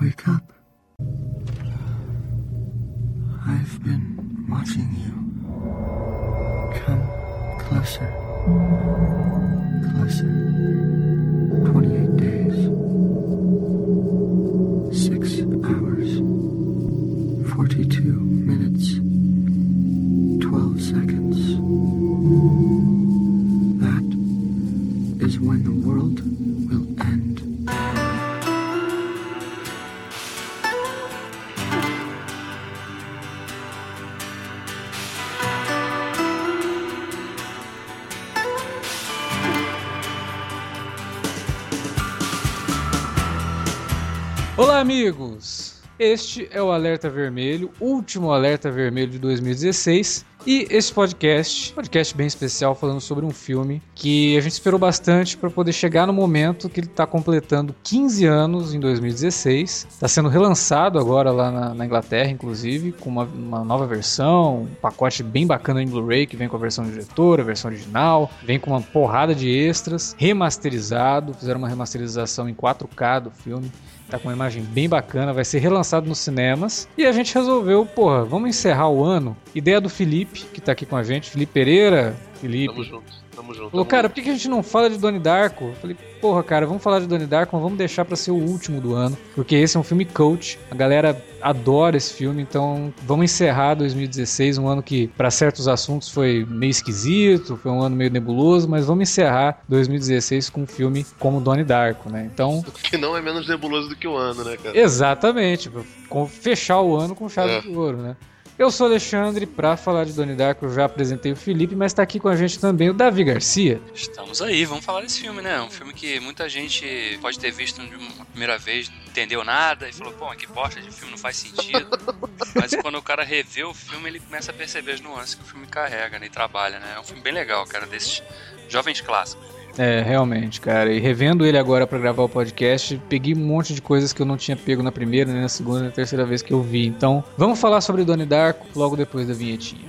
Wake up. I've been watching you. Come closer. Closer. Amigos! Este é o Alerta Vermelho, último Alerta Vermelho de 2016. E esse podcast, podcast bem especial, falando sobre um filme que a gente esperou bastante para poder chegar no momento que ele está completando 15 anos em 2016. Está sendo relançado agora lá na, na Inglaterra, inclusive, com uma, uma, nova versão, um pacote bem bacana em Blu-ray que vem com a versão diretora, a versão original, vem com uma porrada de extras, remasterizado, fizeram uma remasterização em 4K do filme. Tá com uma imagem bem bacana, vai ser relançado nos cinemas. E a gente resolveu, porra, vamos encerrar o ano. Ideia do Felipe, que tá aqui com a gente, Felipe Pereira. Felipe. Tamo junto, tamo junto. Falou, cara, por que a gente não fala de Donnie Darko? Eu falei, porra, cara, vamos falar de Donnie Darko, vamos deixar pra ser o último do ano, porque esse é um filme coach. A galera adora esse filme, então vamos encerrar 2016, um ano que pra certos assuntos foi meio esquisito, foi um ano meio nebuloso, mas vamos encerrar 2016 com um filme como Donnie Darko, né? Então, Que não é menos nebuloso do que o ano, né, cara? exatamente, fechar o ano com chave É. de ouro, né? Eu sou o Alexandre, pra falar de Donnie Darko já apresentei o Felipe, mas tá aqui com a gente também o Davi Garcia. Estamos aí, vamos falar desse filme, né? Um filme que muita gente pode ter visto de uma primeira vez, não entendeu nada e falou, pô, que bosta de filme, não faz sentido. Mas quando o cara revê o filme, ele começa a perceber as nuances que o filme carrega né, e trabalha, né? É um filme bem legal, cara, desses jovens clássicos. É, realmente, cara. E revendo ele agora pra gravar o podcast, peguei um monte de coisas que eu não tinha pego na primeira, nem na segunda, nem na terceira vez que eu vi. Então, vamos falar sobre Donnie Darko logo depois da vinhetinha.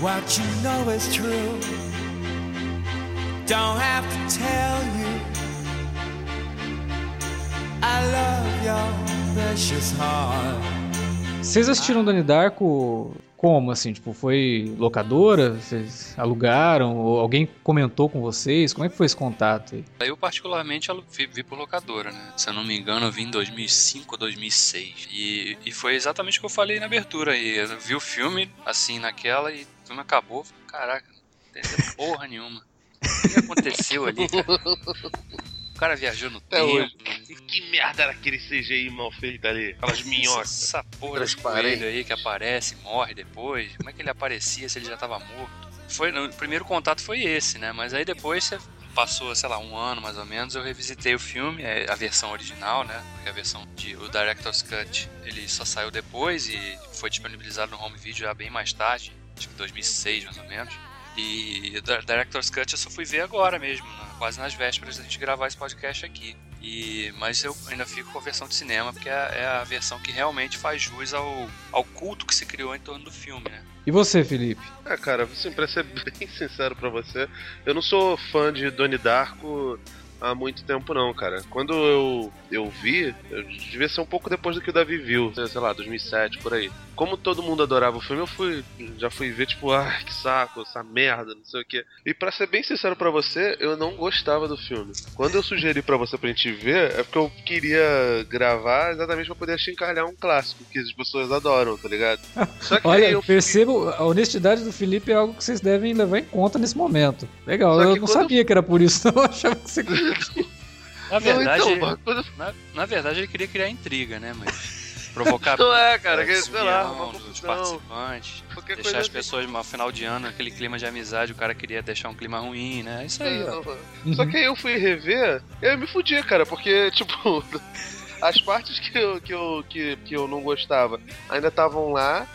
what you know is true. Don't have to tell you I love your precious heart. Vocês assistiram Donnie Darko como, assim? Tipo, foi locadora? Vocês alugaram? Ou alguém comentou com vocês? Como é que foi esse contato aí? Eu, particularmente, vi, vi por locadora, né? Se eu não me engano, eu vi em 2005 ou 2006. E, e foi exatamente o que eu falei na abertura aí. Eu vi o filme, assim, naquela, e o filme acabou. Caraca, não entendeu porra nenhuma. O que aconteceu ali, cara? O cara viajou no tempo. Que merda era aquele CGI mal feito ali? Aquelas minhocas. Essa porra Transparente. coelho aí que aparece, morre depois. Como é que ele aparecia se ele já tava morto? Foi, o primeiro contato foi esse, né? Mas aí depois você passou, sei lá, um ano mais ou menos, eu revisitei o filme, é, a versão original, né? Porque a versão de o Director's Cut, ele só saiu depois e foi disponibilizado no home video já bem mais tarde, acho que 2006 mais ou menos. E Director's Cut eu só fui ver agora mesmo, quase nas vésperas da gente gravar esse podcast aqui. E, mas eu ainda fico com a versão de cinema, porque é, é a versão que realmente faz jus ao, ao culto que se criou em torno do filme, né? E você, Felipe? É, cara, assim, pra ser bem sincero pra você, eu não sou fã de Donnie Darko há muito tempo, não, cara. Quando eu, eu vi, eu devia ser um pouco depois do que o Davi viu, sei lá, 2007, por aí. Como todo mundo adorava o filme, eu fui já fui ver, tipo, ah, que saco, essa merda, não sei o quê. E pra ser bem sincero pra você, eu não gostava do filme. Quando eu sugeri pra você pra gente ver, é porque eu queria gravar exatamente pra poder chincalhar um clássico que as pessoas adoram, tá ligado? Só que Olha, eu percebo, a honestidade do Felipe é algo que vocês devem levar em conta nesse momento. Legal, eu não sabia eu... que era por isso, não. Eu achava que você. Na verdade, não, então, quando... na, na, verdade, ele queria criar intriga, né? Mas provocar. não é, cara, que, sei lá, dos participantes. Qualquer deixar as pessoas no final de ano, aquele clima de amizade, o cara queria deixar um clima ruim, né? É isso aí, ó. Uhum. Só que aí eu fui rever, eu me fudi, cara, porque, tipo, as partes que eu, que eu, que, que eu não gostava ainda estavam lá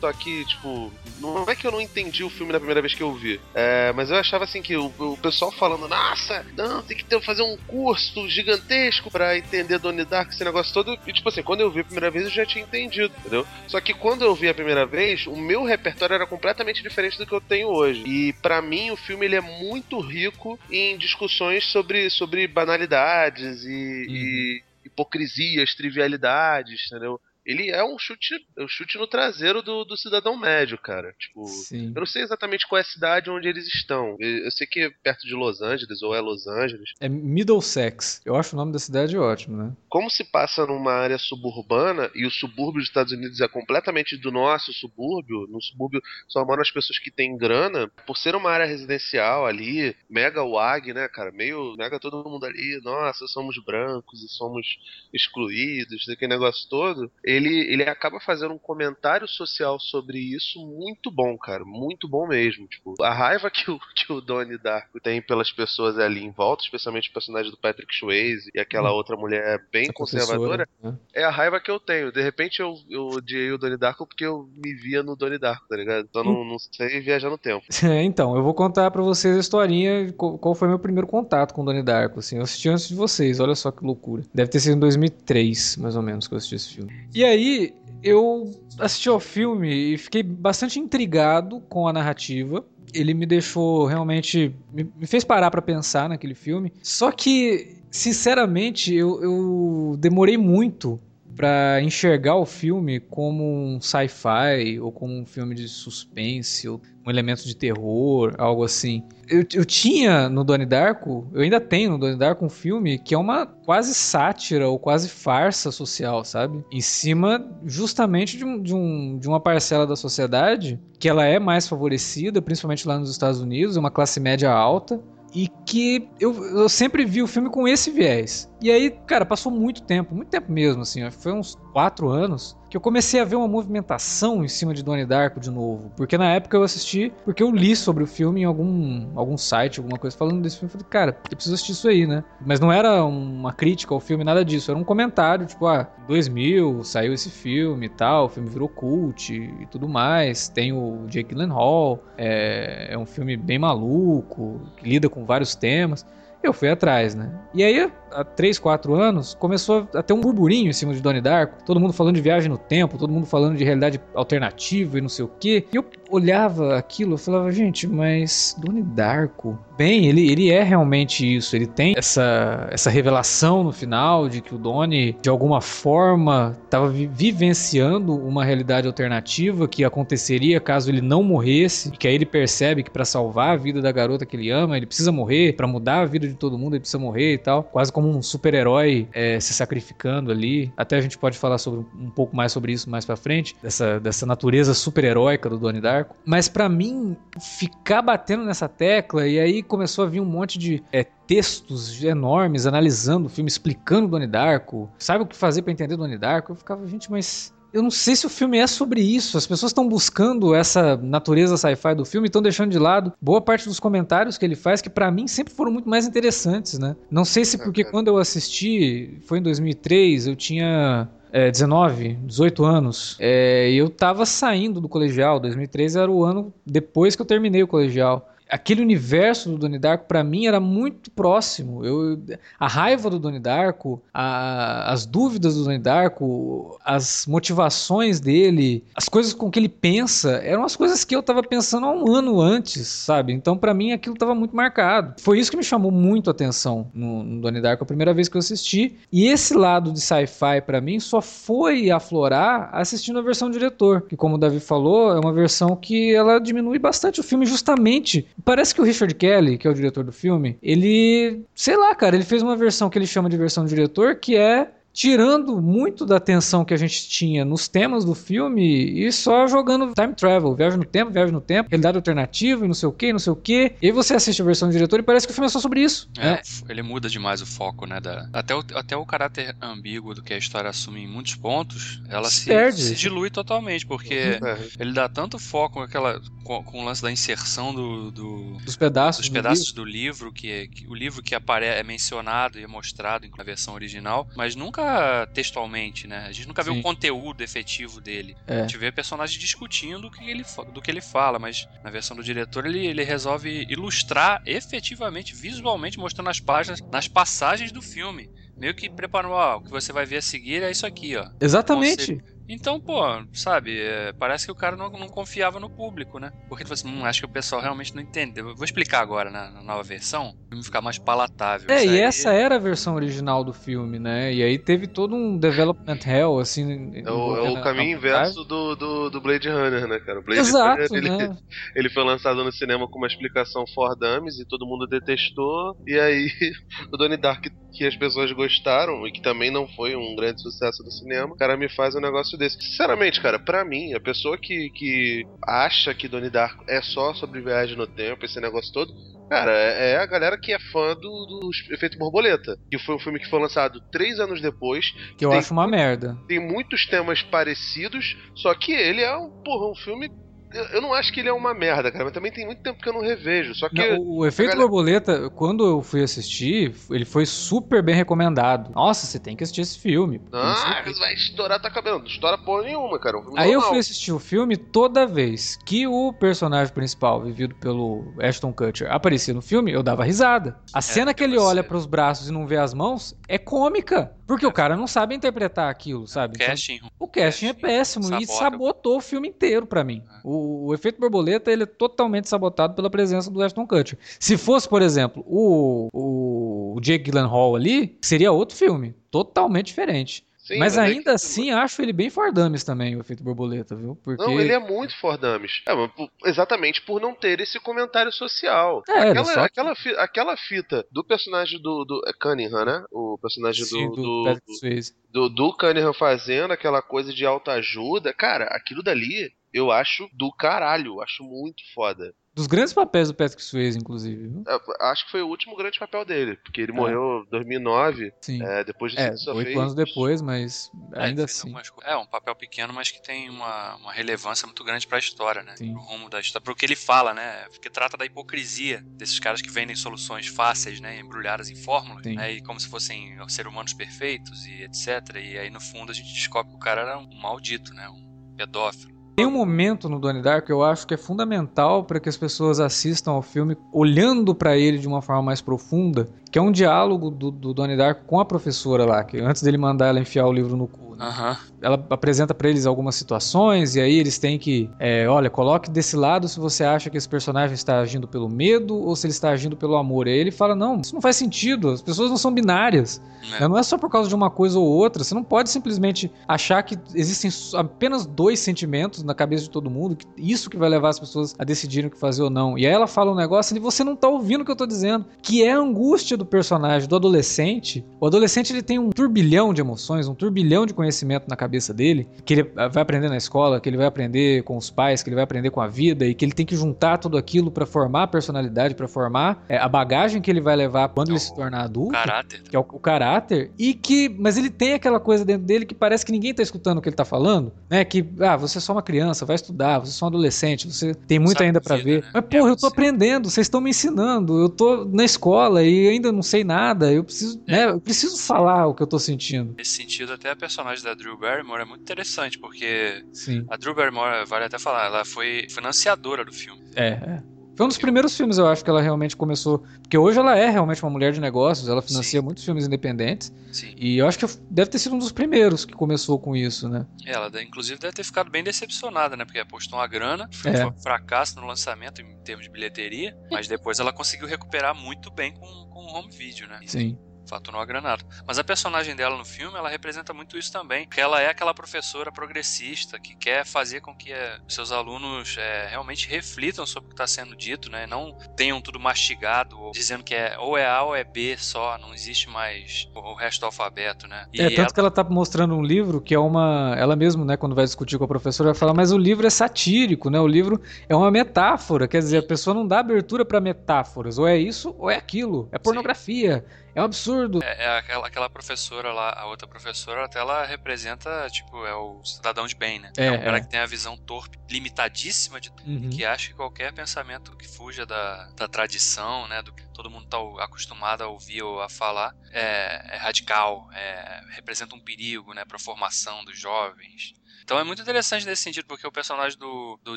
só que, tipo, não é que eu não entendi o filme na primeira vez que eu vi. É, mas eu achava assim que o, o pessoal falando, nossa, não, tem que ter, fazer um curso gigantesco para entender Donnie Dark, esse negócio todo. E tipo assim, quando eu vi a primeira vez eu já tinha entendido, entendeu? Só que quando eu vi a primeira vez, o meu repertório era completamente diferente do que eu tenho hoje. E para mim o filme ele é muito rico em discussões sobre, sobre banalidades e, uhum. e hipocrisias, trivialidades, entendeu? Ele é um chute, um chute no traseiro do, do cidadão médio, cara. Tipo, Sim. eu não sei exatamente qual é a cidade onde eles estão. Eu sei que é perto de Los Angeles, ou é Los Angeles. É Middlesex. Eu acho o nome da cidade ótimo, né? Como se passa numa área suburbana, e o subúrbio dos Estados Unidos é completamente do nosso subúrbio, no subúrbio só moram as pessoas que têm grana, por ser uma área residencial ali, mega wag, né, cara? Meio mega todo mundo ali, nossa, somos brancos e somos excluídos, aquele negócio todo ele, ele acaba fazendo um comentário social sobre isso muito bom, cara. Muito bom mesmo. Tipo, a raiva que o, que o Donnie Darko tem pelas pessoas ali em volta, especialmente o personagem do Patrick Swayze e aquela hum. outra mulher bem Essa conservadora, né? é a raiva que eu tenho. De repente eu, eu odiei o Donnie Darko porque eu me via no Donnie Darko, tá ligado? Então não, não sei viajar no tempo. É, então, eu vou contar para vocês a historinha, qual foi meu primeiro contato com o Donnie Darko, assim. Eu assisti antes de vocês, olha só que loucura. Deve ter sido em 2003, mais ou menos, que eu assisti esse filme. E aí, eu assisti ao filme e fiquei bastante intrigado com a narrativa. Ele me deixou realmente. me fez parar para pensar naquele filme. Só que, sinceramente, eu, eu demorei muito para enxergar o filme como um sci-fi ou como um filme de suspense ou um elemento de terror, algo assim. Eu, eu tinha no Donnie Darko, eu ainda tenho no Donnie Darko um filme que é uma quase sátira ou quase farsa social, sabe? Em cima justamente de, um, de, um, de uma parcela da sociedade que ela é mais favorecida, principalmente lá nos Estados Unidos, é uma classe média alta, e que eu, eu sempre vi o filme com esse viés. E aí, cara, passou muito tempo, muito tempo mesmo, assim, foi uns quatro anos, que eu comecei a ver uma movimentação em cima de Donnie Darko de novo. Porque na época eu assisti, porque eu li sobre o filme em algum, algum site, alguma coisa falando desse filme. Eu falei, cara, eu preciso assistir isso aí, né? Mas não era uma crítica ao filme, nada disso. Era um comentário, tipo, ah, 2000 saiu esse filme e tal, o filme virou cult e tudo mais. Tem o Jake Gyllenhaal, é, é um filme bem maluco, que lida com vários temas. Eu fui atrás, né? E aí, há 3, 4 anos, começou a ter um burburinho em cima de Donnie Darko. Todo mundo falando de viagem no tempo, todo mundo falando de realidade alternativa e não sei o quê. E eu olhava aquilo e falava, gente, mas Donnie Darko... Bem, ele, ele é realmente isso. Ele tem essa, essa revelação no final de que o Donnie, de alguma forma, estava vi vivenciando uma realidade alternativa que aconteceria caso ele não morresse. E que aí ele percebe que para salvar a vida da garota que ele ama, ele precisa morrer. para mudar a vida de todo mundo, ele precisa morrer e tal. Quase como um super-herói é, se sacrificando ali. Até a gente pode falar sobre, um pouco mais sobre isso mais para frente. Dessa, dessa natureza super-heróica do Donnie Darko. Mas para mim, ficar batendo nessa tecla, e aí começou a vir um monte de é, textos enormes analisando o filme, explicando Donnie Darko. Sabe o que fazer para entender Donnie Darko? Eu ficava, gente, mas eu não sei se o filme é sobre isso. As pessoas estão buscando essa natureza sci-fi do filme e estão deixando de lado boa parte dos comentários que ele faz, que para mim sempre foram muito mais interessantes, né? Não sei se porque quando eu assisti, foi em 2003, eu tinha é, 19, 18 anos. É, eu tava saindo do colegial. 2013 era o ano depois que eu terminei o colegial. Aquele universo do Donnie Darko pra mim era muito próximo. Eu, a raiva do Donnie Darko, a- as dúvidas do Donnie Darko, as motivações dele, as coisas com que ele pensa, eram as coisas que eu tava pensando há um ano antes, sabe? Então pra mim aquilo tava muito marcado. Foi isso que me chamou muito a atenção no, no Donnie Darko a primeira vez que eu assisti. E esse lado de sci-fi pra mim só foi aflorar assistindo a versão diretor, que como o Davi falou, é uma versão que ela diminui bastante o filme justamente. Parece que o Richard Kelly, que é o diretor do filme, ele, sei lá, cara, ele fez uma versão que ele chama de versão diretor que é tirando muito da atenção que a gente tinha nos temas do filme e só jogando time travel, viagem no tempo, viagem no tempo, realidade alternativa e não sei o que, não sei o que. E aí você assiste a versão do diretor e parece que o filme é só sobre isso. É, né? Ele muda demais o foco, né? Da... Até, o, até o caráter ambíguo do que a história assume em muitos pontos, ela Se se, perde. se dilui totalmente, porque É. ele dá tanto foco com, aquela, com, com o lance da inserção do, do- Dos pedaços. dos do pedaços do livro, que, é- que- o livro que apare, é mencionado e é mostrado na versão original, mas nunca textualmente, né? A gente nunca vê Sim. o conteúdo efetivo dele. É. A gente vê personagens discutindo o que ele, do que ele fala, mas na versão do diretor ele, ele resolve ilustrar efetivamente, visualmente, mostrando as páginas, nas passagens do filme. Meio que preparando, ó, o que você vai ver a seguir é isso aqui, ó. Exatamente. Então, pô, sabe, é, parece que o cara não, não confiava no público, né? Porque ele falou assim, hum, acho que o pessoal realmente não entendeu. Eu vou explicar agora na, na nova versão, pra ficar mais palatável. É, e aí- essa era a versão original do filme, né? E aí teve todo um development hell, assim. É o, é o caminho inverso do, do, do Blade Runner, né, cara? O Blade Exato, Runner, ele, né? ele foi lançado no cinema com uma explicação for dummies e todo mundo detestou. E aí, o Donnie Dark, que as pessoas gostaram e que também não foi um grande sucesso do cinema, o cara me faz um negócio desse. Sinceramente, cara, pra mim, a pessoa que, que acha que Donnie Dark é só sobre viagem no tempo, esse negócio todo, Cara, é é a galera que é fã do, do Efeito Borboleta, que foi um filme que foi lançado três anos depois, Que eu Tem- acho uma merda. tem muitos temas parecidos, só que ele é um, porra, um filme. Eu, não acho que ele é uma merda, cara, mas também tem muito tempo que eu não revejo. Só que. Não, o, o Efeito galera- Borboleta, quando eu fui assistir, ele foi super bem recomendado. Nossa, você tem que assistir esse filme. Ah, quê. vai estourar tua cabelo. Não estoura porra nenhuma, cara. é Um Aí eu fui assistir o filme toda vez que o personagem principal, vivido pelo Ashton Kutcher, aparecia no filme, eu dava risada. A cena que ele você- olha pros braços e não vê as mãos é cômica. Porque o cara não sabe interpretar aquilo, sabe? Então, Casting, o casting é péssimo e sabota. sabotou o filme inteiro pra mim. O, o efeito borboleta ele é totalmente sabotado pela presença do Ashton Kutcher. Se fosse, por exemplo, o, o, o Jake Gyllenhaal ali, seria outro filme, totalmente diferente. Sim, mas é ainda que- assim, acho ele bem Fardames também, o efeito borboleta, viu? Porque Não, ele é muito Fordames. É, mas exatamente por não ter esse comentário social. É, ele aquela, só- aquela, fi- aquela fita do personagem do, do é Cunningham, né? O personagem Sim, do, do, do, Swayze. do, do Cunningham fazendo aquela coisa de autoajuda. Cara, aquilo dali eu acho do caralho. Acho muito foda. Dos grandes papéis do Patrick Swayze, inclusive, viu? É, acho que foi o último grande papel dele, porque ele É. morreu em 2009, Sim. é, depois de É, oito Fate. anos depois, mas É, ainda fez assim. algumas É, um papel pequeno, mas que tem uma, uma relevância muito grande pra história, né? Sim. Pro rumo da história. Pro que ele fala, né? Porque trata da hipocrisia desses caras que vendem soluções fáceis, né? Embrulhadas em fórmulas, Sim. né? E como se fossem seres humanos perfeitos e etc. E aí, no fundo, a gente descobre que o cara era um maldito, né? Um pedófilo. Tem um momento no Donnie Darko que eu acho que é fundamental para que as pessoas assistam ao filme olhando para ele de uma forma mais profunda, que é um diálogo do, do Donnie Darko com a professora lá, que antes dele mandar ela enfiar o livro no Aham. Ela apresenta para eles algumas situações e aí eles têm que, é, olha, coloque desse lado se você acha que esse personagem está agindo pelo medo ou se ele está agindo pelo amor. E aí ele fala, não, isso não faz sentido, as pessoas não são binárias. É. Né? Não é só por causa de uma coisa ou outra. Você não pode simplesmente achar que existem apenas dois sentimentos na cabeça de todo mundo, que isso que vai levar as pessoas a decidirem o que fazer ou não. E aí ela fala um negócio e você não tá ouvindo o que eu tô dizendo, que é a angústia do personagem, do adolescente. O adolescente ele tem um turbilhão de emoções, um turbilhão de conhecimento na cabeça dele, que ele vai aprender na escola, que ele vai aprender com os pais, que ele vai aprender com a vida e que ele tem que juntar tudo aquilo pra formar a personalidade, pra formar é, a bagagem que ele vai levar quando ele se tornar adulto Caráter. que é o, o caráter, e que. Mas ele tem aquela coisa dentro dele que parece que ninguém tá escutando o que ele tá falando, né? Que, ah, você é só uma criança, vai estudar, você é só um adolescente, você tem muito Sabe ainda pra vida, ver. né? Mas, É porra, eu tô aprendendo, vocês estão me ensinando, eu tô na escola e ainda não sei nada, eu preciso, É. né? Eu preciso falar o que eu tô sentindo. Nesse sentido, até a personagem da Drew Barrymore é muito interessante, porque Sim. a Drew Barrymore, vale até falar, ela foi financiadora do filme. É, é. Foi um dos primeiros filmes, eu acho, que ela realmente começou. Porque hoje ela é realmente uma mulher de negócios, ela financia Sim. muitos filmes independentes. Sim. E eu acho que deve ter sido um dos primeiros que começou com isso, né? Ela, inclusive, deve ter ficado bem decepcionada, né? Porque apostou uma grana, foi É. um fracasso no lançamento em termos de bilheteria, mas depois ela conseguiu recuperar muito bem com, com o home video, né? Sim. Faturou uma granada. Mas a personagem dela no filme, ela representa muito isso também, porque ela é aquela professora progressista que quer fazer com que eh, seus alunos eh, realmente reflitam sobre o que está sendo dito, né? Não tenham tudo mastigado, ou dizendo que é ou é A ou é B só, não existe mais o resto do alfabeto, né? E é, tanto ela- que ela tá mostrando um livro que é uma. Ela mesma, né, quando vai discutir com a professora, vai falar, mas o livro é satírico, né? O livro é uma metáfora. Quer dizer, a pessoa não dá abertura pra metáforas. Ou é isso, ou é aquilo. É pornografia. É um absurdo. É, é aquela, aquela professora lá, a outra professora, até ela representa, tipo, é o cidadão de bem, né? É, um cara é. que tem a visão torpe, limitadíssima de Uhum. que acha que qualquer pensamento que fuja da, da tradição, né, do que todo mundo está acostumado a ouvir ou a falar, é, é radical, é, representa um perigo, né, para a formação dos jovens. Então é muito interessante nesse sentido, porque o personagem do, do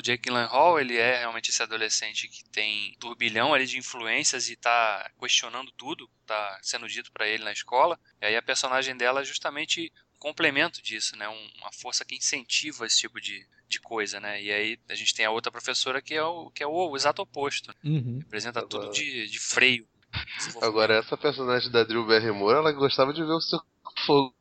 Jake Gyllenhaal, ele é realmente esse adolescente que tem turbilhão ali de influências e tá questionando tudo, tá sendo dito para ele na escola. E aí a personagem dela é justamente um complemento disso, né, um- uma força que incentiva esse tipo de, de coisa, né? E aí a gente tem a outra professora que é o, que é o, exato oposto, Uhum. representa tudo Agora- de, de freio. Agora, essa personagem da Drew Barrymore, ela gostava de ver o seu fogo.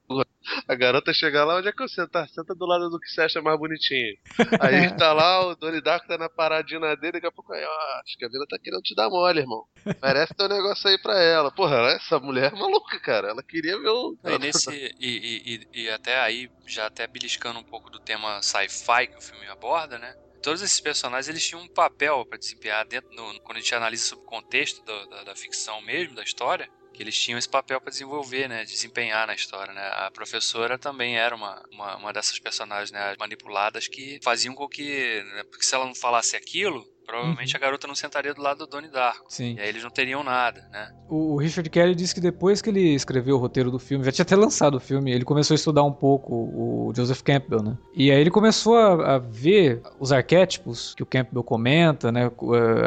A garota chega lá, onde é que eu sento? Tá, senta do lado do que você acha mais bonitinho. Aí tá lá, o Donnie Darko tá na paradinha dele, daqui a pouco aí, ó, acho que a vida tá querendo te dar mole, irmão. Parece teu negócio aí pra ela. Porra, essa mulher é maluca, cara. Ela queria ver o. E, nesse, e, e, e, e até aí, já até beliscando um pouco do tema sci-fi que o filme aborda, né? Todos esses personagens eles tinham um papel para desempenhar dentro no, quando a gente analisa sobre o contexto do- da, da ficção mesmo, da história, que eles tinham esse papel para desenvolver, né? Desempenhar na história, né? A professora também era uma, uma, uma dessas personagens né, manipuladas que faziam com que, né, porque se ela não falasse aquilo, provavelmente a garota não sentaria do lado do Donnie Darko. Sim. E aí eles não teriam nada, né? O Richard Kelly disse que depois que ele escreveu o roteiro do filme, já tinha até lançado o filme, ele começou a estudar um pouco o Joseph Campbell, né? E aí ele começou a, a ver os arquétipos que o Campbell comenta, né?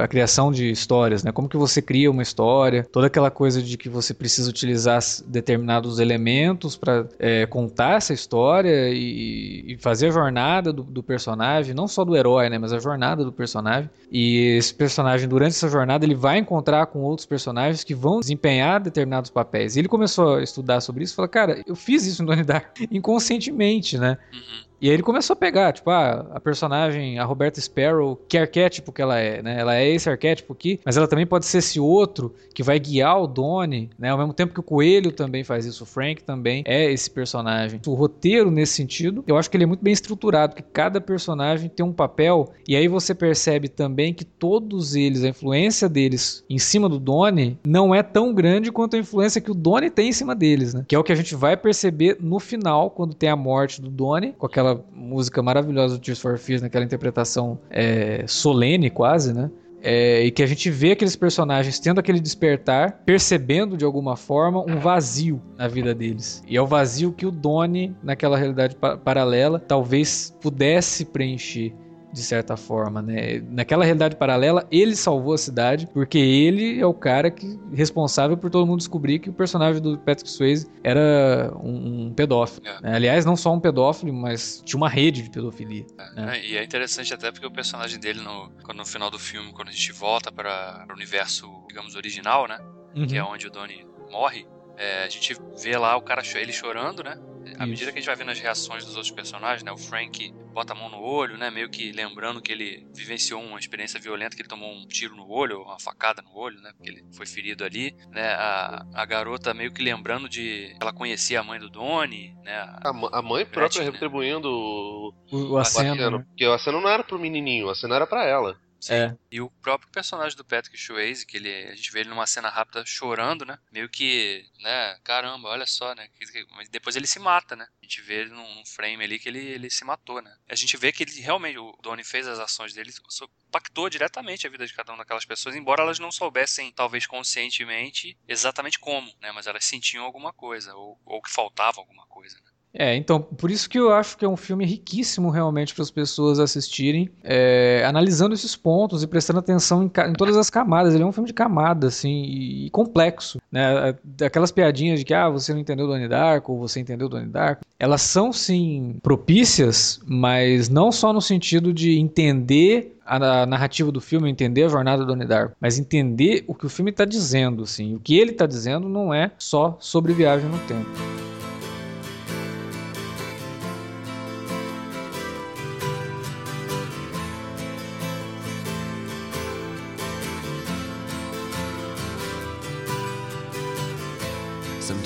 A criação de histórias, né? Como que você cria uma história, toda aquela coisa de que você precisa utilizar determinados elementos para contar essa história e, e fazer a jornada do, do personagem, não só do herói, né? Mas a jornada do personagem. E esse personagem, durante essa jornada, ele vai encontrar com outros personagens que vão desempenhar determinados papéis. E ele começou a estudar sobre isso e falou: Cara, eu fiz isso no Donnie Darko inconscientemente, né? Uhum. E aí ele começou a pegar, tipo, ah, a personagem, a Roberta Sparrow, que arquétipo que ela é, né? Ela é esse arquétipo aqui, mas ela também pode ser esse outro que vai guiar o Donnie, né? Ao mesmo tempo que o Coelho também faz isso, o Frank também é esse personagem. O roteiro, nesse sentido, eu acho que ele é muito bem estruturado, porque cada personagem tem um papel, e aí você percebe também que todos eles, a influência deles em cima do Donnie, não é tão grande quanto a influência que o Donnie tem em cima deles, né? Que é o que a gente vai perceber no final, quando tem a morte do Donnie, com aquela música maravilhosa do Tears for Fears, naquela interpretação é, solene quase, né? É, e que a gente vê aqueles personagens tendo aquele despertar, percebendo de alguma forma um vazio na vida deles. E é o vazio que o Donnie, naquela realidade pa- paralela, talvez pudesse preencher de certa forma, né? Naquela realidade paralela, ele salvou a cidade porque ele é o cara que responsável por todo mundo descobrir que o personagem do Patrick Swayze era um, um pedófilo. É. né? Aliás, não só um pedófilo, mas tinha uma rede de pedofilia. É, E é interessante até porque o personagem dele, no, quando, no final do filme, quando a gente volta para o universo, digamos, original, né? Que é Uhum. onde o Donnie morre, é, a gente vê lá o cara, ele chorando, né? À medida que a gente vai vendo as reações dos outros personagens, né? O Frank bota a mão no olho, né? Meio que lembrando que ele vivenciou uma experiência violenta, que ele tomou um tiro no olho, uma facada no olho, né? Porque ele foi ferido ali, né? A, a garota meio que lembrando de... Ela conhecia a mãe do Donnie, né? A- A, a mãe própria Gretchen, né? retribuindo o, O, aceno. né? Porque o aceno não era pro menininho, o aceno era pra ela. É. E o próprio personagem do Patrick Swayze, que ele, a gente vê ele numa cena rápida chorando, né? Meio que, né? Caramba, olha só, né? Mas depois ele se mata, né? A gente vê ele num, num frame ali que ele, ele se matou, né? A gente vê que ele realmente, o Donnie fez as ações dele, impactou diretamente a vida de cada uma daquelas pessoas, embora elas não soubessem, talvez conscientemente, exatamente como, né? Mas elas sentiam alguma coisa, ou, ou que faltava alguma coisa, né? É, então, por isso que eu acho que é um filme riquíssimo realmente para as pessoas assistirem, é, analisando esses pontos e prestando atenção em, em todas as camadas. Ele é um filme de camada, assim, e, e complexo, né? Aquelas piadinhas de que, ah, você não entendeu Donnie Darko, ou você entendeu Donnie Darko, elas são, sim, propícias, mas não só no sentido de entender a narrativa do filme, entender a jornada do Donnie Darko, mas entender o que o filme está dizendo, assim. O que ele está dizendo não é só sobre viagem no tempo.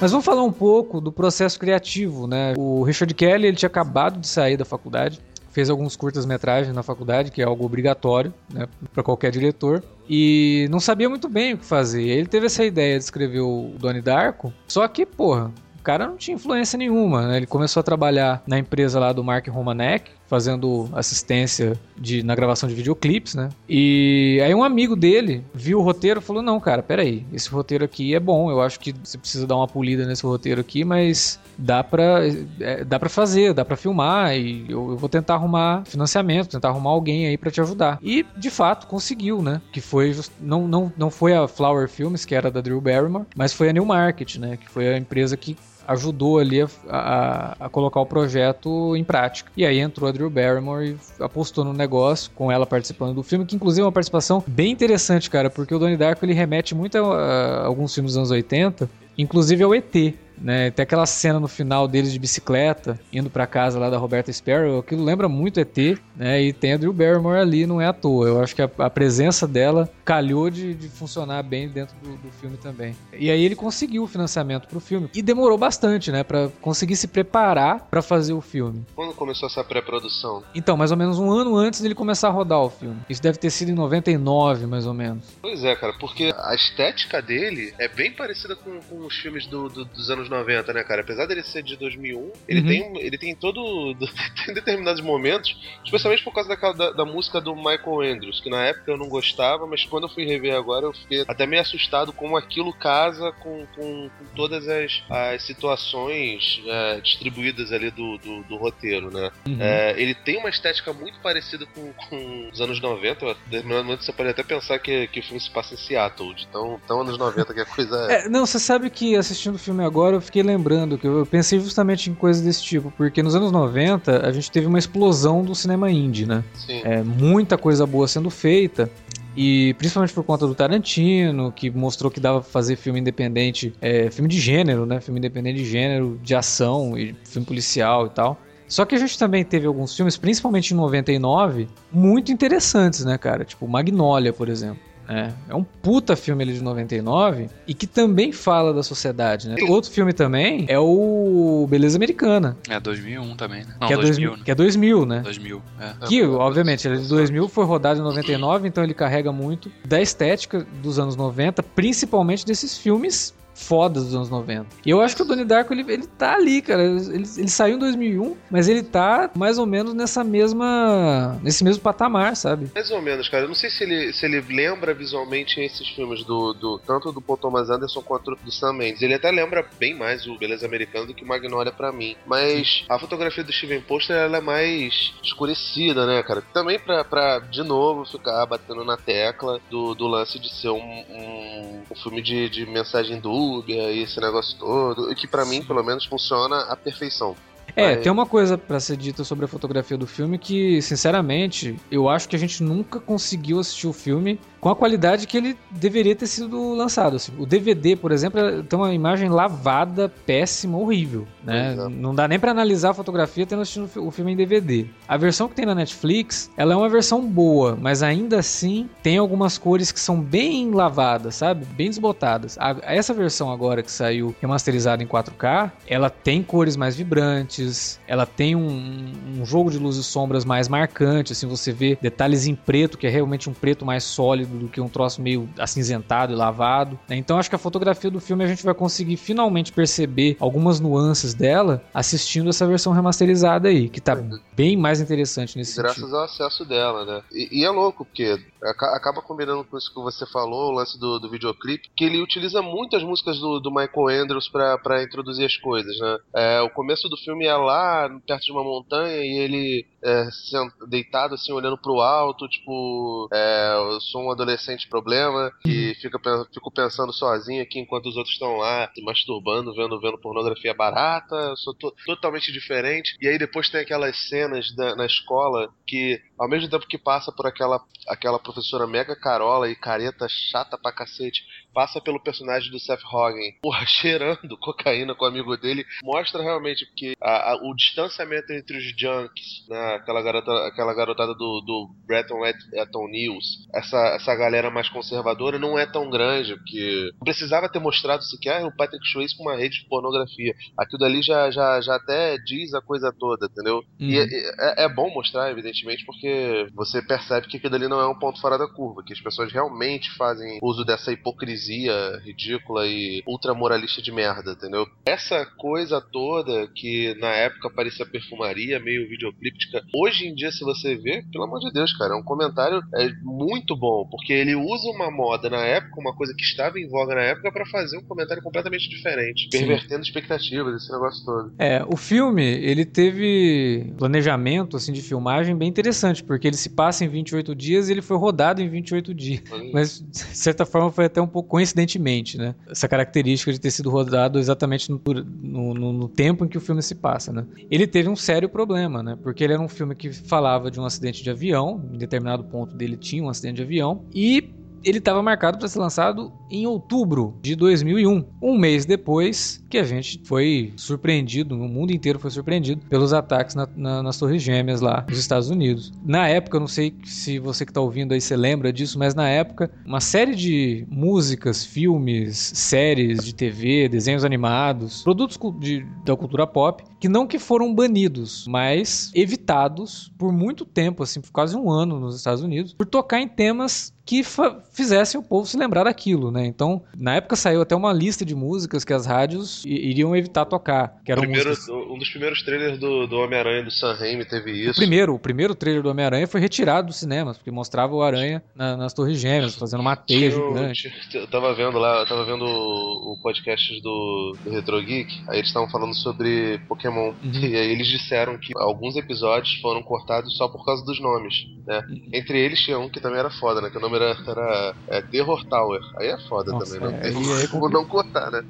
Mas vamos falar um pouco do processo criativo, né? O Richard Kelly ele tinha acabado de sair da faculdade, fez alguns curtas-metragens na faculdade, que é algo obrigatório, né, para qualquer diretor, e não sabia muito bem o que fazer. Ele teve essa ideia de escrever o Donnie Darko, só que, porra, o cara não tinha influência nenhuma, né? Ele começou a trabalhar na empresa lá do Mark Romanek, fazendo assistência de, na gravação de videoclipes, né? E aí um amigo dele viu o roteiro e falou: Não, cara, peraí, esse roteiro aqui é bom, eu acho que você precisa dar uma polida nesse roteiro aqui, mas dá pra, é, dá pra fazer, dá pra filmar, e eu, eu vou tentar arrumar financiamento, tentar arrumar alguém aí pra te ajudar. E de fato conseguiu, né? Que foi não, não, não foi a Flower Films, que era da Drew Barrymore, mas foi a New Market, né? Que foi a empresa que ajudou ali a, a- a colocar o projeto em prática. E aí entrou a Drew Barrymore e apostou no negócio, com ela participando do filme, que inclusive é uma participação bem interessante, cara, porque o Donnie Darko ele remete muito a, a alguns filmes dos anos 80, inclusive ao ET. Né, tem aquela cena no final deles de bicicleta, indo pra casa lá da Roberta Sparrow, aquilo lembra muito ET, né? E tem a Drew Barrymore ali, não é à toa. Eu acho que a, a presença dela calhou de, de funcionar bem dentro do, do filme também. E aí ele conseguiu o financiamento pro filme. E demorou bastante, né? Pra conseguir se preparar pra fazer o filme. Quando começou essa pré-produção? Então, mais ou menos um ano antes dele começar a rodar o filme. Isso deve ter sido em 99, mais ou menos. Pois é, cara, porque a estética dele é bem parecida com, com os filmes do- do- dos anos 90, né, cara? Apesar dele ser de 2001, ele, Uhum. tem, ele tem todo. tem determinados momentos, especialmente por causa daquela, da, da música do Michael Andrews, que na época eu não gostava, mas quando eu fui rever agora eu fiquei até meio assustado como aquilo casa com, com, com todas as, as situações é, distribuídas ali do, do, do roteiro, né? É, ele tem uma estética muito parecida com, com os anos 90. Em determinado momento você pode até pensar que, que o filme se passa em Seattle, de tão, tão anos 90 que a coisa é. É, não, você sabe que assistindo o filme agora eu fiquei lembrando que eu pensei justamente em coisas desse tipo, porque nos anos 90 a gente teve uma explosão do cinema indie, né? Sim. É, muita coisa boa sendo feita. E principalmente por conta do Tarantino, que mostrou que dava pra fazer filme independente, é, filme de gênero, né? Filme independente de gênero, de ação e filme policial e tal. Só que a gente também teve alguns filmes, principalmente em 99, muito interessantes, né, cara? Tipo Magnolia, por exemplo. É, é um puta filme ali de 99 e que também fala da sociedade, né? Outro filme também é o Beleza Americana, É 2001 também, né? Não, que, é 2000, 2000, né? que é 2000, né? 2000, é. Que, obviamente, ele é de 2000, foi rodado em 99, então ele carrega muito da estética dos anos 90, principalmente desses filmes fodas dos anos 90. E eu acho que o Donnie Darko, ele, ele tá ali, cara. Ele, ele saiu em 2001, mas ele tá mais ou menos nessa mesma... nesse mesmo patamar, sabe? Mais ou menos, cara. Eu não sei se ele, se ele lembra visualmente esses filmes do, do tanto do Paul Thomas Anderson quanto do Sam Mendes. Ele até lembra bem mais o Beleza Americana do que o Magnolia pra mim. Mas a fotografia do Steven Poster ela é mais escurecida, né, cara? Também pra, pra de novo, ficar batendo na tecla do, do lance de ser um, um, um filme de, de mensagem dúbia e esse negócio todo. E que pra mim, pelo menos, funciona à perfeição. É, Mas- tem uma coisa pra ser dita sobre a fotografia do filme que, sinceramente, eu acho que a gente nunca conseguiu assistir o filme com a qualidade que ele deveria ter sido lançado. assim. O DVD, por exemplo, é- tem uma imagem lavada, péssima, horrível. Né? É. Não dá nem pra analisar a fotografia tendo assistido o fi- o filme em DVD. A versão que tem na Netflix, ela é uma versão boa, mas ainda assim tem algumas cores que são bem lavadas, sabe? Bem desbotadas. A- essa versão agora que saiu remasterizada em 4K, ela tem cores mais vibrantes, ela tem um, um jogo de luzes e sombras mais marcante, assim, você vê detalhes em preto, que é realmente um preto mais sólido do que um troço meio acinzentado e lavado. né? Então acho que a fotografia do filme a gente vai conseguir finalmente perceber algumas nuances dela assistindo essa versão remasterizada aí, que tá bem mais interessante nesse Graças sentido. ao acesso dela, né? E, e é louco, porque acaba combinando com isso que você falou, o lance do, do videoclipe, que ele utiliza muito as músicas do, do Michael Andrews pra, pra introduzir as coisas, né? É, o começo do filme é lá, perto de uma montanha, e ele é, deitado assim, olhando pro alto, tipo, é, eu sou um adolescente problema, que fica, pen- fico pensando sozinho aqui enquanto os outros estão lá se masturbando, vendo, vendo pornografia barata, eu sou to- totalmente diferente. E aí depois tem aquelas cenas da- na escola que, ao mesmo tempo que passa por aquela, aquela professora mega carola e careta chata pra cacete, passa pelo personagem do Seth Rogen, porra, cheirando cocaína com o amigo dele, mostra realmente que a- a- o distanciamento entre os junkies, né, aquela, garota, aquela garotada do, do Bretton Eton News, essa, essa galera mais conservadora não é tão grande, porque precisava ter mostrado sequer o Patrick Swayze com uma rede de pornografia. Aquilo ali já, já, já até diz a coisa toda, entendeu? E Uhum. é, é- é bom mostrar, evidentemente, porque você percebe que aquilo ali não é um ponto fora da curva, que as pessoas realmente fazem uso dessa hipocrisia ridícula e ultramoralista de merda, entendeu? Essa coisa toda que na época parecia perfumaria, meio videoclíptica, hoje em dia, se você vê, pelo amor de Deus, cara, é um comentário é, muito bom, porque ele usa uma moda na época, uma coisa que estava em voga na época, pra fazer um comentário completamente diferente, Sim. pervertendo expectativas, esse negócio todo. É, o filme, ele teve planejamento assim de filmagem bem interessante, porque ele se passa em 28 dias e ele foi rodado em 28 dias. Mas, de certa forma, foi até um pouco coincidentemente, né? Essa característica de ter sido rodado exatamente no, no- no- tempo em que o filme se passa, né? Ele teve um sério problema, né? Porque ele era um filme que falava de um acidente de avião, em determinado ponto dele tinha um acidente de avião, e ele estava marcado para ser lançado em outubro de 2001, um mês depois que a gente foi surpreendido, o mundo inteiro foi surpreendido pelos ataques na- na- nas Torres Gêmeas lá nos Estados Unidos. Na época, não sei se você que está ouvindo aí se lembra disso, mas na época, uma série de músicas, filmes, séries de TV, desenhos animados, produtos de- da cultura pop, que não que foram banidos, mas evitados por muito tempo, assim, por quase um ano nos Estados Unidos, por tocar em temas que fizessem o povo se lembrar daquilo, né? Então, na época saiu até uma lista de músicas que as rádios iriam evitar tocar, que eram Primeiro- músicas... um dos primeiros trailers do, do Homem-Aranha do Sam Raimi teve O isso. primeiro, o primeiro trailer do Homem-Aranha foi retirado dos cinemas, porque mostrava o Aranha na- nas Torres Gêmeas, fazendo uma teia o- gigante. Eu tava vendo lá, eu tava vendo o, o podcast do, do Retro Geek, aí eles estavam falando sobre Pokémon. Uhum. E aí eles disseram que alguns episódios foram cortados só por causa dos nomes, né? Uhum. Entre eles tinha um que também era foda, né? Que o nome era, era é, Terror Tower. Aí é foda Nossa, também, não é, tem aí é como não cortar, né?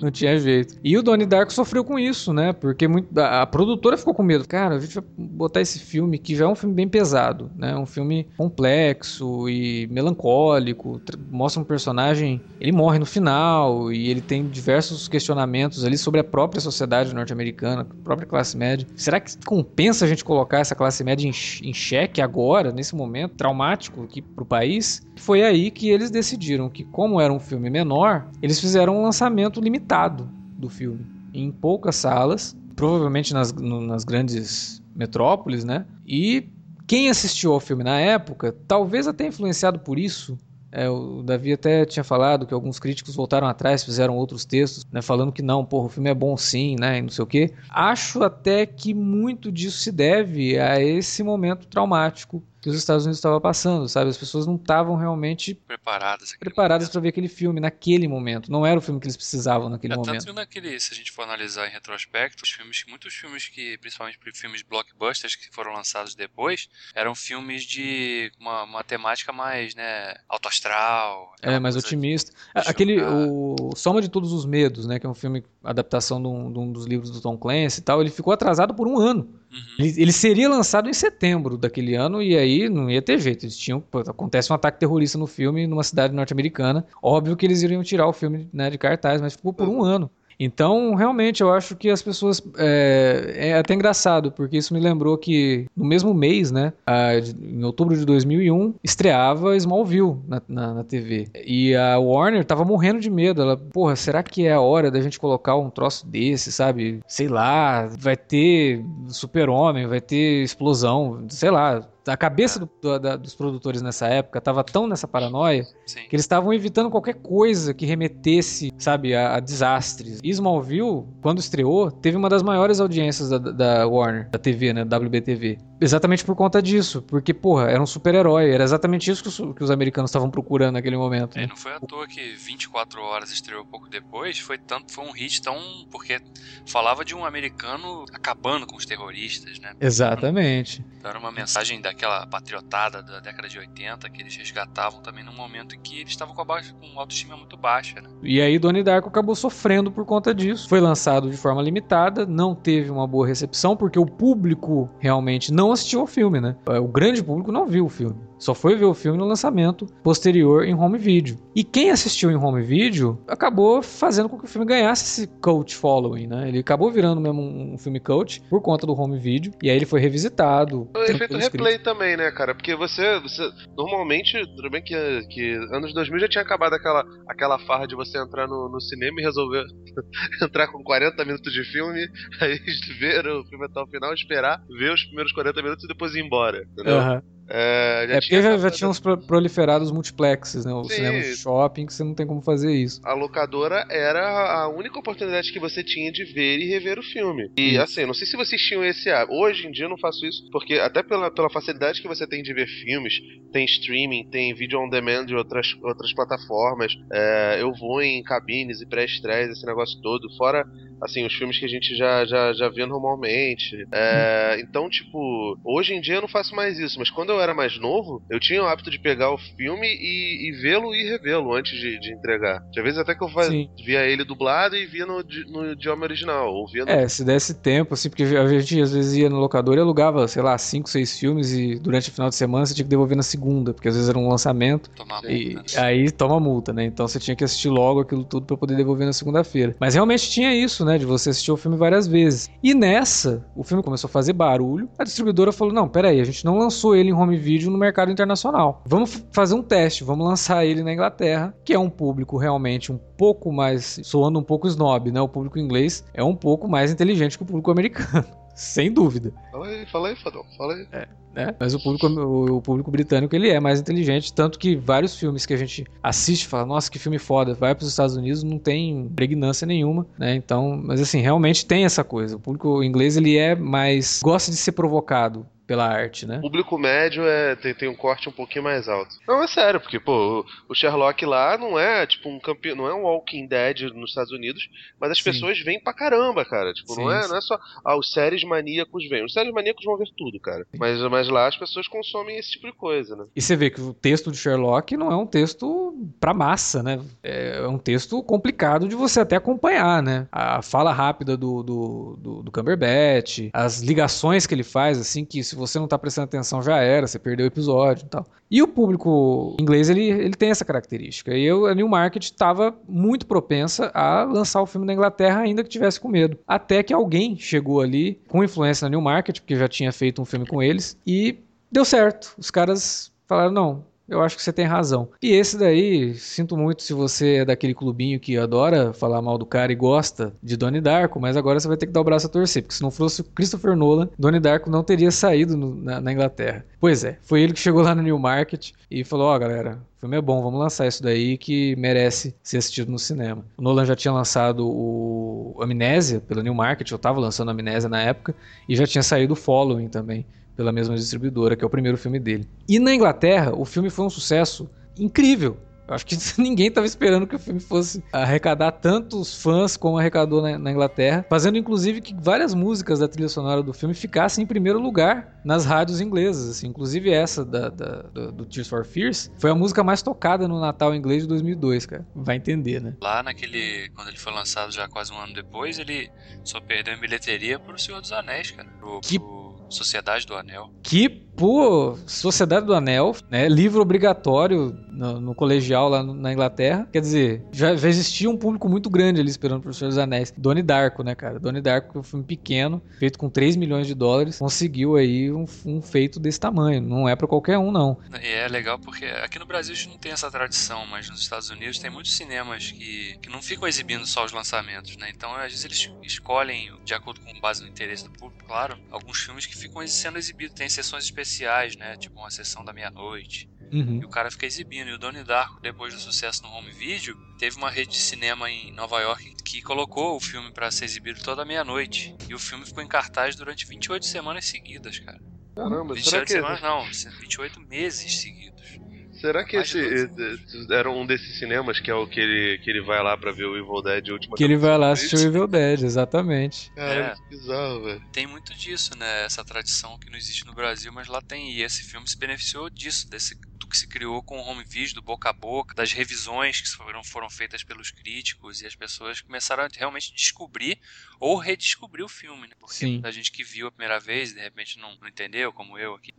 Não tinha jeito. E o Donnie Darko sofreu com isso, né? Porque muito, a, a produtora ficou com medo. Cara, a gente vai botar esse filme que já é um filme bem pesado, né? Um filme complexo e melancólico. tra- Mostra um personagem. Ele morre no final e ele tem diversos questionamentos ali sobre a própria sociedade norte-americana, a própria classe média. Será que compensa a gente colocar essa classe média em, em xeque agora, nesse momento traumático aqui pro país? Foi aí que eles decidiram que, como era um filme menor, eles fizeram um lançamento limitado do filme em poucas salas, provavelmente nas, no- nas grandes metrópoles, né? E quem assistiu ao filme na época, talvez até influenciado por isso, é, o Davi até tinha falado que alguns críticos voltaram atrás, fizeram outros textos, né, falando que não, porra, o filme é bom sim, né, e não sei o quê. Acho até que muito disso se deve a esse momento traumático que os Estados Unidos estavam passando, sabe? As pessoas não estavam realmente Preparadas. preparadas para ver aquele filme naquele momento. Não era o filme que eles precisavam naquele É, momento. tanto que naquele, se a gente for analisar em retrospecto, os filmes, muitos filmes que, principalmente filmes blockbusters que foram lançados depois, eram filmes de uma, uma temática mais, né, alto astral. É, mais otimista. de Aquele, o Soma de Todos os Medos, né, que é um filme, adaptação de um, de um dos livros do Tom Clancy e tal, ele ficou atrasado por um ano. Uhum. Ele, ele seria lançado em setembro daquele ano e aí não ia ter jeito. Eles tinham, acontece um ataque terrorista no filme numa cidade norte-americana. Óbvio que eles iriam tirar o filme né, de cartaz, mas ficou por um ano. Então, realmente, eu acho que as pessoas. É, é até engraçado, porque isso me lembrou que no mesmo mês, né, a- em outubro de 2001, estreava Smallville na, na, na TV. E a Warner tava morrendo de medo. Ela, porra, será que é a hora da gente colocar um troço desse, sabe? Sei lá, vai ter super-homem, vai ter explosão, sei lá. A cabeça do- do- da- dos produtores nessa época tava tão nessa paranoia Sim. que eles estavam evitando qualquer coisa que remetesse, sabe, a, a desastres. E Smallville, quando estreou, teve uma das maiores audiências da, da Warner, da TV, né, WBTV. Exatamente por conta disso, porque, porra, era um super-herói, era exatamente isso que os, que os americanos estavam procurando naquele momento. É, né? não foi à toa que 24 horas estreou pouco depois, foi tanto foi um hit tão porque falava de um americano acabando com os terroristas, né? Exatamente. Então era uma mensagem daquela patriotada da década de 80 que eles resgatavam também num momento em que eles estavam com, baixa, com autoestima muito baixa, né? E aí Donnie Darko acabou sofrendo por conta disso. Foi lançado de forma limitada, não teve uma boa recepção, porque o público realmente não assistiu ao filme, né? O grande público não viu o filme. Só foi ver o filme no lançamento posterior em home video. E quem assistiu em home video acabou fazendo com que o filme ganhasse esse cult following, né? Ele acabou virando mesmo um filme cult por conta do home video. E aí ele foi revisitado. O efeito pelos replay também, né, cara? Porque você, você normalmente, tudo bem que, que anos 2000 já tinha acabado aquela, aquela farra de você entrar no, no cinema e resolver entrar com 40 minutos de filme, aí ver o filme até o final, esperar, ver os primeiros 40 minutos e depois ir embora, entendeu? Aham. É, já É porque já, já tinham os pro- proliferado os multiplexes, né? Os Sim. cinemas de shopping que você não tem como fazer isso. A locadora era a única oportunidade que você tinha de ver e rever o filme. E assim, não sei se vocês tinham esse hábito. Hoje em dia eu não faço isso, porque até pela, pela facilidade que você tem de ver filmes, tem streaming, tem vídeo on demand de outras, outras plataformas. é, eu vou em cabines e pré-estreias, esse negócio todo. Fora, assim, os filmes que a gente já, já, já vê normalmente. É, Então, tipo, hoje em dia eu não faço mais isso, mas quando eu era mais novo, eu tinha o hábito de pegar o filme e, e vê-lo e revê-lo antes de, de entregar. Tinha vezes até que eu Sim. via ele dublado e via no, no idioma original, ou via no... É, se desse tempo, assim, porque a gente às vezes ia no locador e alugava, sei lá, cinco, seis filmes e durante o final de semana você tinha que devolver na segunda, porque às vezes era um lançamento Tomar e multa, né? aí toma multa, né? Então você tinha que assistir logo aquilo tudo pra poder devolver na segunda-feira. Mas realmente tinha isso, né, de você assistir o filme várias vezes. E nessa, o filme começou a fazer barulho, a distribuidora falou: "Não, peraí, a gente não lançou ele em home video no mercado internacional. Vamos fazer um teste, vamos lançar ele na Inglaterra, que é um público realmente um pouco mais soando um pouco snob, né? O público inglês é um pouco mais inteligente que o público americano, sem dúvida Fala aí, fala aí, Fadão, fala aí. né? Mas o público, o, o público britânico ele é mais inteligente, tanto que vários filmes que a gente assiste fala, nossa, que filme foda, vai para os Estados Unidos não tem pregnância nenhuma, né? Então, mas assim, realmente tem essa coisa. O público inglês ele é mais gosta de ser provocado pela arte, né? O público médio é, tem, tem um corte um pouquinho mais alto. Não, é sério, porque, pô, o- Sherlock lá não é, tipo, um campeão, não é um Walking Dead nos Estados Unidos, mas as Sim. pessoas vêm pra caramba, cara. Tipo, Sim, não, é, sim. não é só, ah, os séries maníacos vêm. Os séries maníacos vão ver tudo, cara. Mas, mas lá as pessoas consomem esse tipo de coisa, né? E você vê que o texto de Sherlock não é um texto pra massa, né? É um texto complicado de você até acompanhar, né? A fala rápida do, do, do, do Cumberbatch, as ligações que ele faz, assim, que se você não tá prestando atenção já era, você perdeu o episódio e tal. E o público inglês, ele, ele tem essa característica. E eu, a Newmarket estava muito propensa a lançar o filme na Inglaterra, ainda que tivesse com medo. Até que alguém chegou ali com influência na Newmarket, porque já tinha feito um filme com eles, e deu certo. Os caras falaram: não, eu acho que você tem razão. E esse daí, sinto muito se você é daquele clubinho que adora falar mal do cara e gosta de Donnie Darko, mas agora você vai ter que dar o braço a torcer, porque se não fosse o Christopher Nolan, Donnie Darko não teria saído no- na, na Inglaterra. Pois é, foi ele que chegou lá no Newmarket e falou: ó, galera. O filme é bom, vamos lançar isso daí que merece ser assistido no cinema. O Nolan já tinha lançado o Amnésia pela Newmarket, eu tava lançando Amnésia na época, e já tinha saído o Following também pela mesma distribuidora, que é o primeiro filme dele. E na Inglaterra, o filme foi um sucesso incrível. Eu acho que ninguém estava esperando que o filme fosse arrecadar tantos fãs como arrecadou na, na Inglaterra, fazendo inclusive que várias músicas da trilha sonora do filme ficassem em primeiro lugar nas rádios inglesas. Assim. Inclusive essa da, da- do, do Tears for Fears foi a música mais tocada no Natal inglês de 2002, cara. Vai entender, né? Lá naquele. Quando ele foi lançado já quase um ano depois, ele só perdeu em bilheteria pro Senhor dos Anéis, cara. Pro, Que- pro Sociedade do Anel. Que pô, Sociedade do Anel, né? Livro obrigatório no, no colegial lá no- na Inglaterra. Quer dizer, já, já existia um público muito grande ali esperando por Senhor dos Anéis. Donnie Darko, né, cara? Donnie Darko, um filme pequeno, feito com 3 milhões de dólares, conseguiu aí um, um feito desse tamanho. Não é pra qualquer um, não. É legal porque aqui no Brasil a gente não tem essa tradição, mas nos Estados Unidos tem muitos cinemas que, que não ficam exibindo só os lançamentos, né? Então às vezes eles escolhem, de acordo com base no interesse do público, claro, alguns filmes que ficam sendo exibidos. Tem sessões especiais, né? Tipo uma sessão da meia-noite. Uhum. E o cara fica exibindo. E o Donnie Darko, depois do sucesso no home video, teve uma rede de cinema em Nova York que colocou o filme pra ser exibido toda meia-noite. E o filme ficou em cartaz durante 28 semanas seguidas, cara. Caramba, será 28 que, semanas não, 28 meses seguidos. Será que esse eh, era um desses cinemas que é o que ele, que ele vai lá pra ver o Evil Dead a última Que ele vai lá assistir o Evil Dead, exatamente. Caramba, É. que bizarro, velho. Tem muito disso, né? Essa tradição que não existe no Brasil, mas lá tem. E esse filme se beneficiou disso, desse, do que se criou com o home video, do boca a boca, das revisões que foram, foram feitas pelos críticos e as pessoas começaram a realmente descobrir ou redescobrir o filme, né? Porque Sim. a gente que viu a primeira vez, de repente não, não entendeu, como eu aqui,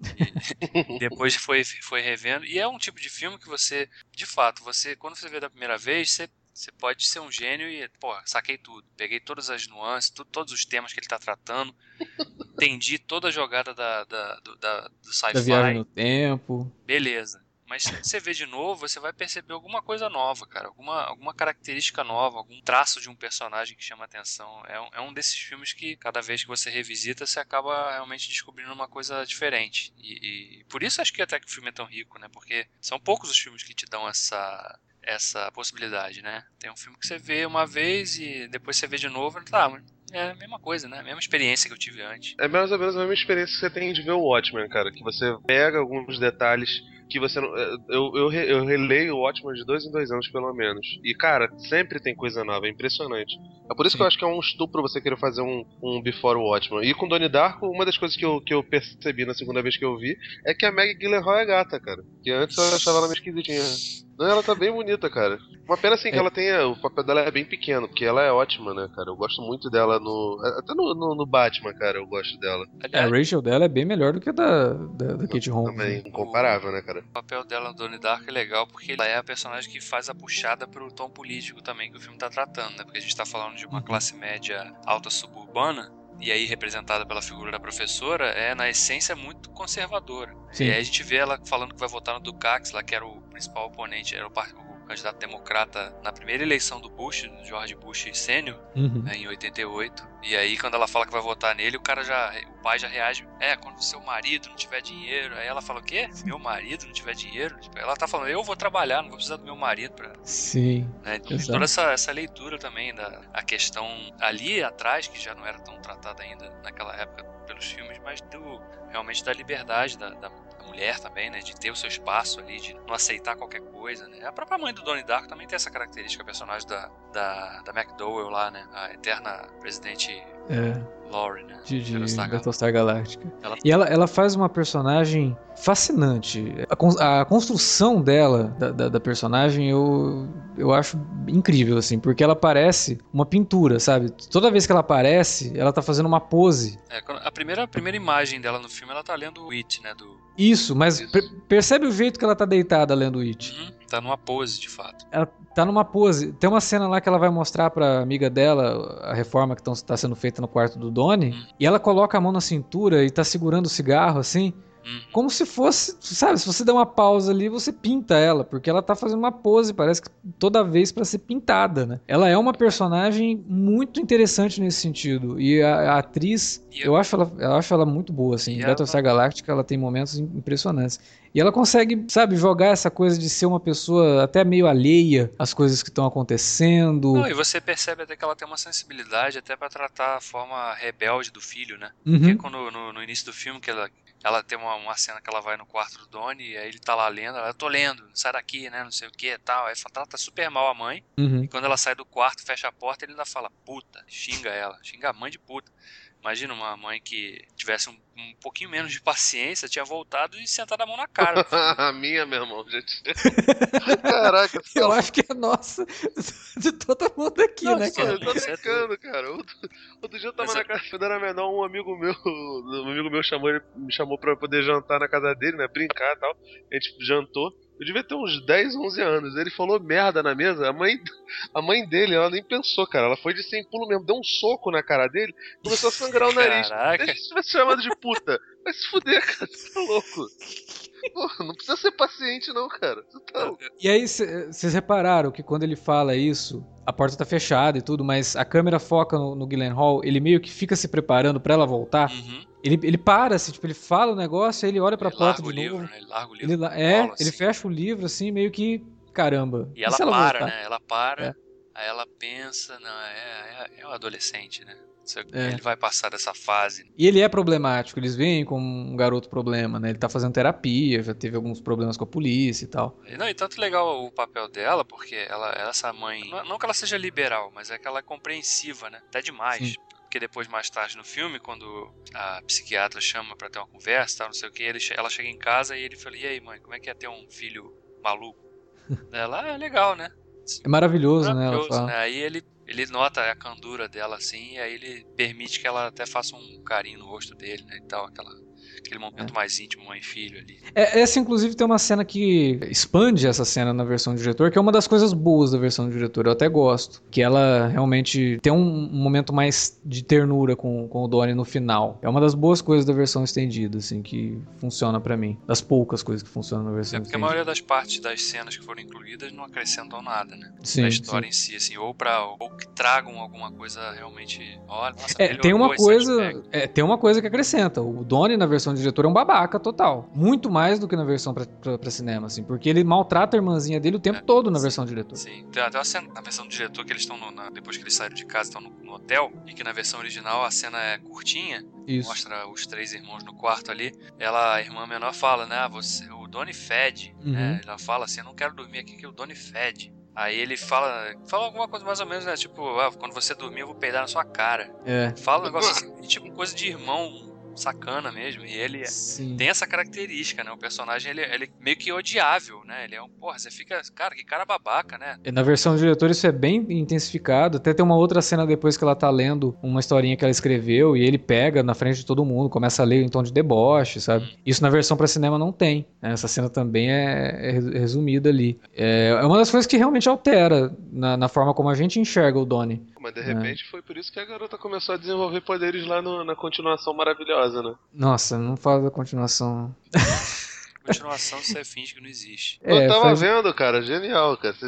e depois foi, foi revendo. E é um tipo de filme que você, de fato, você, quando você vê da primeira vez, você você pode ser um gênio e, pô, saquei tudo. Peguei todas as nuances, tu- todos os temas que ele tá tratando. entendi toda a jogada da, da, do, da- do Da viagem sci-fi. no tempo. Beleza. Mas se você vê de novo, você vai perceber alguma coisa nova, cara. Alguma, alguma característica nova, algum traço de um personagem que chama atenção. É um, é um desses filmes que, cada vez que você revisita, você acaba realmente descobrindo uma coisa diferente. E, e por isso acho que até que o filme é tão rico, né? Porque são poucos os filmes que te dão essa, essa possibilidade, né? Tem um filme que você vê uma vez e depois você vê de novo tá, mas é a mesma coisa, né? A mesma experiência que eu tive antes. É mais ou menos a mesma experiência que você tem de ver o Watchmen, cara. Que você pega alguns detalhes que você não. Eu, eu, re- eu releio o Watchmen de dois em dois anos, pelo menos. E, cara, sempre tem coisa nova, é impressionante. É por isso que eu acho que é um estupro você querer fazer um, um Before Watchmen. E com Donnie Darko, uma das coisas que eu, que eu percebi na segunda vez que eu vi é que a Maggie Gyllenhaal é gata, cara. Que antes eu achava ela meio esquisitinha. Não, ela tá bem bonita, cara. Uma pena assim que É. ela tenha. O papel dela é bem pequeno, porque ela é ótima, né, cara? Eu gosto muito dela no. Até no, no, no Batman, cara, eu gosto dela. É, Aliás, a Rachel dela é bem melhor do que a da, da, da Kate Holmes. Também, né? incomparável, né, cara? O papel dela no Donnie Darko é legal porque ela é a personagem que faz a puxada pro tom político também que o filme tá tratando, né? Porque a gente tá falando de uma Uhum. classe média alta suburbana e aí representada pela figura da professora é na essência muito conservadora. Sim. E aí a gente vê ela falando que vai votar no Dukakis, lá que era o principal oponente, era o, candidato democrata na primeira eleição do Bush, do George Bush sênior, Uhum. né, em 88. E aí, quando ela fala que vai votar nele, o cara já. O pai já reage. É, quando seu marido não tiver dinheiro. Aí ela fala o quê? Meu marido não tiver dinheiro? Tipo, ela tá falando, eu vou trabalhar, não vou precisar do meu marido pra. Sim. Né? Tem Exato. toda essa, essa leitura também da a questão ali atrás, que já não era tão tratada ainda naquela época pelos filmes, mas do realmente da liberdade da, da, da mulher também, né? De ter o seu espaço ali, de não aceitar qualquer coisa, né? A própria mãe do Donnie Darko também tem essa característica, a personagem da, da, da McDowell lá, né? A eterna presidente É, Laurie, né? de, de Battlestar Galactica. Ela- E ela, ela faz uma personagem fascinante. A, a construção dela, da, da, da personagem, eu, eu acho incrível, assim, porque ela parece uma pintura, sabe? Toda vez que ela aparece, ela tá fazendo uma pose. É, a, primeira, a primeira imagem dela no filme, ela tá lendo o It, né? Do, Isso, mas Isso. per- percebe o jeito que ela tá deitada lendo It. Uhum, tá numa pose, de fato. Ela tá numa pose. Tem uma cena lá que ela vai mostrar pra amiga dela a reforma que tão, tá sendo feita no quarto do Donnie. Hum. E ela coloca a mão na cintura e tá segurando o cigarro assim. Uhum. Como se fosse, sabe, se você der uma pausa ali, você pinta ela, porque ela tá fazendo uma pose, parece que toda vez pra ser pintada, né? Ela é uma personagem muito interessante nesse sentido. E a, a atriz, eu acho ela, eu acho ela muito boa, assim. Em ela- Battlestar Galactica, ela tem momentos im- impressionantes. E ela consegue, sabe, jogar essa coisa de ser uma pessoa até meio alheia às coisas que estão acontecendo. Não, e você percebe até que ela tem uma sensibilidade até pra tratar a forma rebelde do filho, né? Uhum. Porque quando no, no início do filme que ela, ela tem uma, uma cena que ela vai no quarto do Donnie e aí ele tá lá lendo, ela, eu tô lendo, sai daqui, né, não sei o que e tal. Aí fala, trata super mal a mãe. Uhum. E quando ela sai do quarto, fecha a porta, ele ainda fala, puta, xinga ela, xinga a mãe de puta. Imagina uma mãe que tivesse um, um pouquinho menos de paciência, tinha voltado e sentado a mão na cara. a minha, meu irmão. Gente. Caraca, Eu acho que é nossa de todo mundo aqui, Não, né, sim, cara? eu tô é brincando, cara. Outro, outro dia eu tava Mas na é- casa quando era menor, um amigo meu, um amigo meu chamou, ele me chamou pra poder jantar na casa dele, né? Brincar e tal. A gente jantou. Eu devia ter uns 10, 11 anos. Ele falou merda na mesa. A mãe, a mãe dele, ela nem pensou, cara. Ela foi de sem pulo mesmo. Deu um soco na cara dele. Começou a sangrar o nariz. Caraca. Se a gente tivesse chamado de puta, vai se fuder, cara. Você tá louco. Pô, não precisa ser paciente, não, cara. Você tá louco. E aí, vocês repararam que quando ele fala isso, a porta tá fechada e tudo, mas a câmera foca no, no Gyllenhaal, ele meio que fica se preparando pra ela voltar. Uhum. Ele, ele para, assim, tipo, ele fala o negócio, aí ele olha pra Ele porta larga o de livro, novo. né? Ele larga o livro. Ele, la- no é, colo, ele assim. fecha o livro, assim, meio que, caramba. E ela se ela para, voltar? né? Ela para, É. aí ela pensa, não, é, é, é um adolescente, né? Você- É. Ele vai passar dessa fase. E ele é problemático, eles veem como um garoto problema, né? Ele tá fazendo terapia, já teve alguns problemas com a polícia e tal. E Não, e tanto legal o papel dela, porque ela, essa mãe. Não, não que ela seja liberal, mas é que ela é compreensiva, né? Até demais. Sim. Porque depois, mais tarde no filme, quando a psiquiatra chama pra ter uma conversa, tal, não sei o que, ele, ela chega em casa e ele fala: E aí, mãe, como é que é ter um filho maluco? ela ah, é legal, né? É maravilhoso, né? Maravilhoso, fala. né? Aí ele, ele nota a candura dela assim, e aí ele permite que ela até faça um carinho no rosto dele, né? E tal, aquela, aquele momento mais íntimo, mãe e filho ali. É, essa, inclusive, tem uma cena que expande essa cena na versão do diretor, que é uma das coisas boas da versão do diretor. Eu até gosto. Que ela realmente tem um, momento mais de ternura com, com o Donnie no final. É uma das boas coisas da versão estendida, assim, que funciona pra mim. Das poucas coisas que funcionam na versão É porque a estendida. maioria das partes das cenas que foram incluídas não acrescentam nada, né? Sim, da história sim. em si, assim, ou para ou que tragam alguma coisa realmente. Olha, nossa, É, tem uma coisa, é, tem uma coisa que acrescenta. O Donnie na versão do diretor é um babaca total. Muito mais do que na versão pra, pra, pra cinema, assim, porque ele maltrata a irmãzinha dele o tempo É, todo na sim. versão do diretor. Sim, tem até uma cena na versão do diretor que eles estão depois que eles saíram de casa, estão no, no hotel, e que na versão original a cena é curtinha, Isso. mostra os três irmãos no quarto ali. Ela, a irmã menor, fala, né? ah, Você, o Donnie fede. Uhum. Né? Ela fala assim: Eu não quero dormir aqui que o Donnie fede. Aí ele fala, fala alguma coisa mais ou menos, né? Tipo, ah, quando você dormir, eu vou peidar na sua cara. É. Fala um negócio assim, tipo, coisa de irmão sacana mesmo. E ele Sim. tem essa característica, né? O personagem, ele, ele é meio que odiável, né? Ele é um, porra, você fica, cara, que cara babaca, né? E Na versão do diretor isso é bem intensificado. Até tem uma outra cena depois que ela tá lendo uma historinha que ela escreveu e ele pega na frente de todo mundo, começa a ler em tom de deboche, sabe? Isso na versão pra cinema não tem. né? Essa cena também é, é resumida ali. É, é uma das coisas que realmente altera na, na forma como a gente enxerga o Donnie. Mas de repente foi por isso que a garota começou a desenvolver poderes lá no- na continuação maravilhosa, né? Nossa, não fala da continuação. Continuação você finge que não existe. É, eu tava faz- vendo, cara, genial, cara. Você,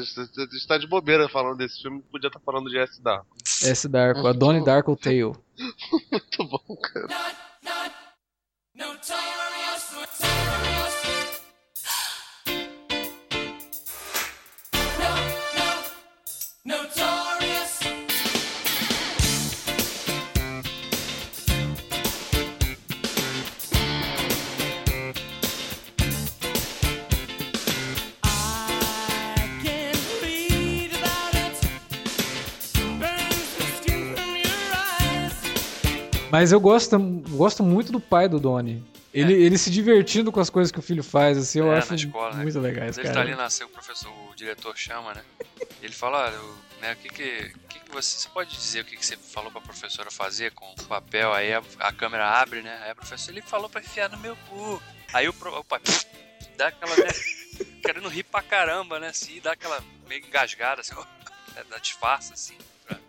está de bobeira falando desse filme, podia estar falando de S Dark. S. Darko, a Donnie Darko Tale. Muito bom, cara. Mas eu gosto, gosto muito do pai do Donnie. Ele, ele se divertindo com as coisas que o filho faz, assim, eu É, acho escola, né? muito legais, Quando ele cara. tá ali nasceu, o professor, o diretor chama, né? Ele fala, o- né, o que que, que que você, você pode dizer o que que você falou pra professora fazer com o papel? Aí a, a câmera abre, né? Aí a professora, ele falou pra enfiar no meu cu. Aí o, o pai dá aquela, né, querendo rir pra caramba, né? Assim, dá aquela meio engasgada, assim, né, dá disfarça, assim. pra-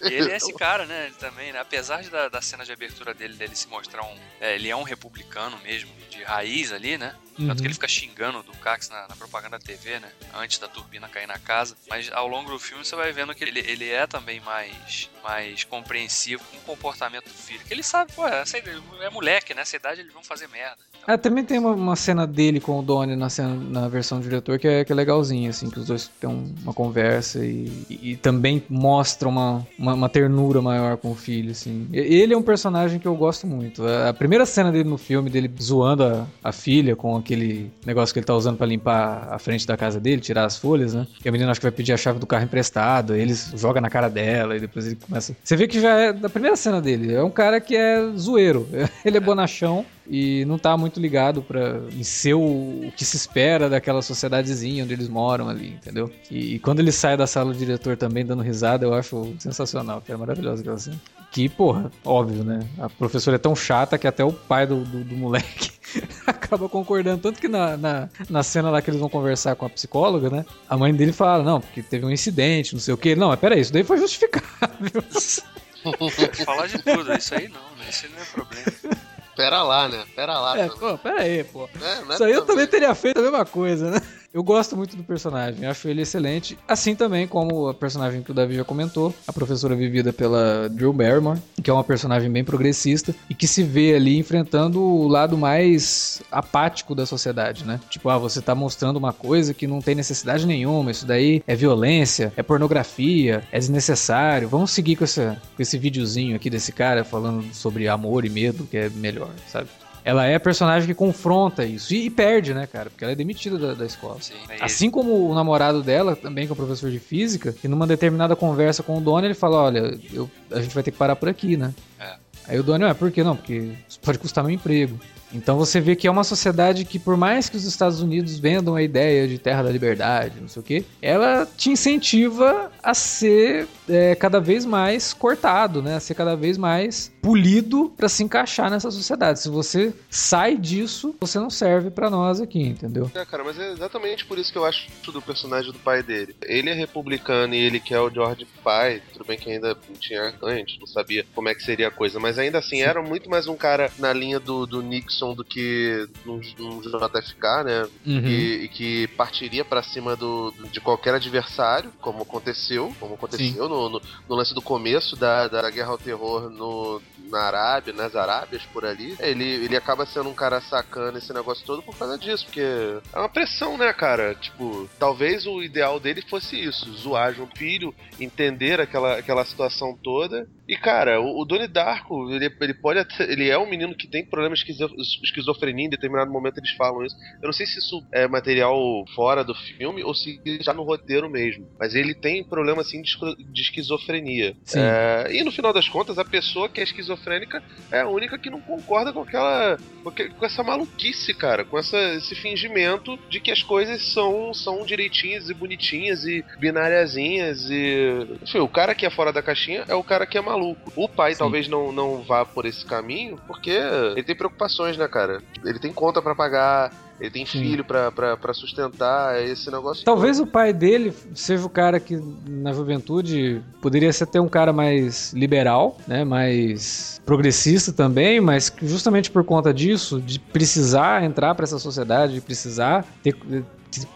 E ele é esse cara, né? Ele também, né? Apesar da, da cena de abertura dele, dele se mostrar um. é, ele é um republicano mesmo, de raiz ali, né? Tanto Uhum. que ele fica xingando o Ducax na, na propaganda da TV, né? Antes da turbina cair na casa. Mas ao longo do filme você vai vendo que ele, ele é também mais, mais compreensivo com o comportamento do filho. Que ele sabe, pô, essa idade- é moleque, nessa idade eles vão fazer merda. Ah, também tem uma, uma cena dele com o Donnie na, cena, na versão do diretor que é, que é legalzinha, assim, que os dois têm um- uma conversa e, e- também mostra uma, uma, uma ternura maior com o filho, assim. Ele é um personagem que eu gosto muito. A a primeira cena dele no filme, dele zoando a, a filha com aquele negócio que ele tá usando pra limpar a frente da casa dele, tirar as folhas, né? E a menina acho que vai pedir a chave do carro emprestado, aí ele joga na cara dela e depois ele começa... Você vê que já é da primeira cena dele, é um cara que é zoeiro, ele é bonachão e não tá muito ligado para em ser o, que se espera daquela sociedadezinha onde eles moram ali, entendeu? E, e quando ele sai da sala do diretor também dando risada, eu acho sensacional, que é maravilhoso aquela cena. Que, porra, óbvio, né? A professora é tão chata que até o pai do, do, do moleque acaba concordando. Tanto que na, na, na cena lá que eles vão conversar com a psicóloga, né? A mãe dele fala, não, porque teve um incidente, não sei o quê. Não, mas peraí, isso daí foi justificável. Falar de tudo, isso aí não, né? Isso aí não é problema. Pera lá, né? Pera lá. É, também. pô, peraí, pô. É, não é Isso aí eu também. teria feito a mesma coisa, né? Eu gosto muito do personagem, acho ele excelente. Assim também como a personagem que o Davi já comentou, a professora vivida pela Drew Barrymore, que é uma personagem bem progressista e que se vê ali enfrentando o lado mais apático da sociedade, né? Tipo, ah, você tá mostrando uma coisa que não tem necessidade nenhuma, isso daí é violência, é pornografia, é desnecessário. Vamos seguir com, essa, com esse videozinho aqui desse cara falando sobre amor e medo, que é melhor, sabe? Ela é a personagem que confronta isso. E, e perde, né, cara? Porque ela é demitida da, da escola. Sim, é Assim como o namorado dela, também que é um professor de física, que numa determinada conversa com o Donnie, ele fala, olha, eu- a gente vai ter que parar por aqui, né? É. Aí o Donnie, ah, por que não? Porque isso pode custar meu emprego. Então você vê que é uma sociedade que, por mais que os Estados Unidos vendam a ideia de terra da liberdade, não sei o quê, ela te incentiva a ser é, cada vez mais cortado, né? Ser cada vez mais polido pra se encaixar nessa sociedade. Se você sai disso, você não serve pra nós aqui, entendeu? É, cara, mas é exatamente por isso que eu acho do personagem do pai dele. Ele é republicano e ele quer o George pai. Tudo bem que ainda não tinha antes, não sabia como é que seria a coisa, mas ainda assim era muito mais um cara na linha do, do Nixon do que num, num JFK, né? Uhum. E, e que partiria pra cima do, de qualquer adversário, como aconteceu, como aconteceu no, no, no lance do começo da, da guerra ao terror no, na Arábia, nas Arábias por ali. Ele, ele acaba sendo um cara sacana esse negócio todo por causa disso, porque é uma pressão, né, cara? Tipo, talvez o ideal dele fosse isso: zoar João Filho, entender aquela, aquela situação toda. E, cara, o, o Donnie Darko, ele, ele pode até, ele é um menino que tem problemas de esquizo- esquizofrenia, em determinado momento eles falam isso. Eu não sei se isso é material fora do filme ou se já no roteiro mesmo. Mas ele tem problema assim de, de esquizofrenia. É, e no final das contas, a pessoa que é esquizofrênica é a única que não concorda com aquela. com, aque- com essa maluquice, cara. Com essa, esse fingimento de que as coisas são, são direitinhas e bonitinhas e binariazinhas e. Enfim, o cara que é fora da caixinha é o cara que é maluco. O pai Sim. talvez não, não vá por esse caminho porque ele tem preocupações, né, cara? Ele tem conta pra pagar. Ele tem filho pra sustentar, é esse negócio. Talvez o pai dele seja o cara que na juventude poderia ser até um cara mais liberal, né, mais progressista também, mas justamente por conta disso, de precisar entrar para essa sociedade, de precisar ter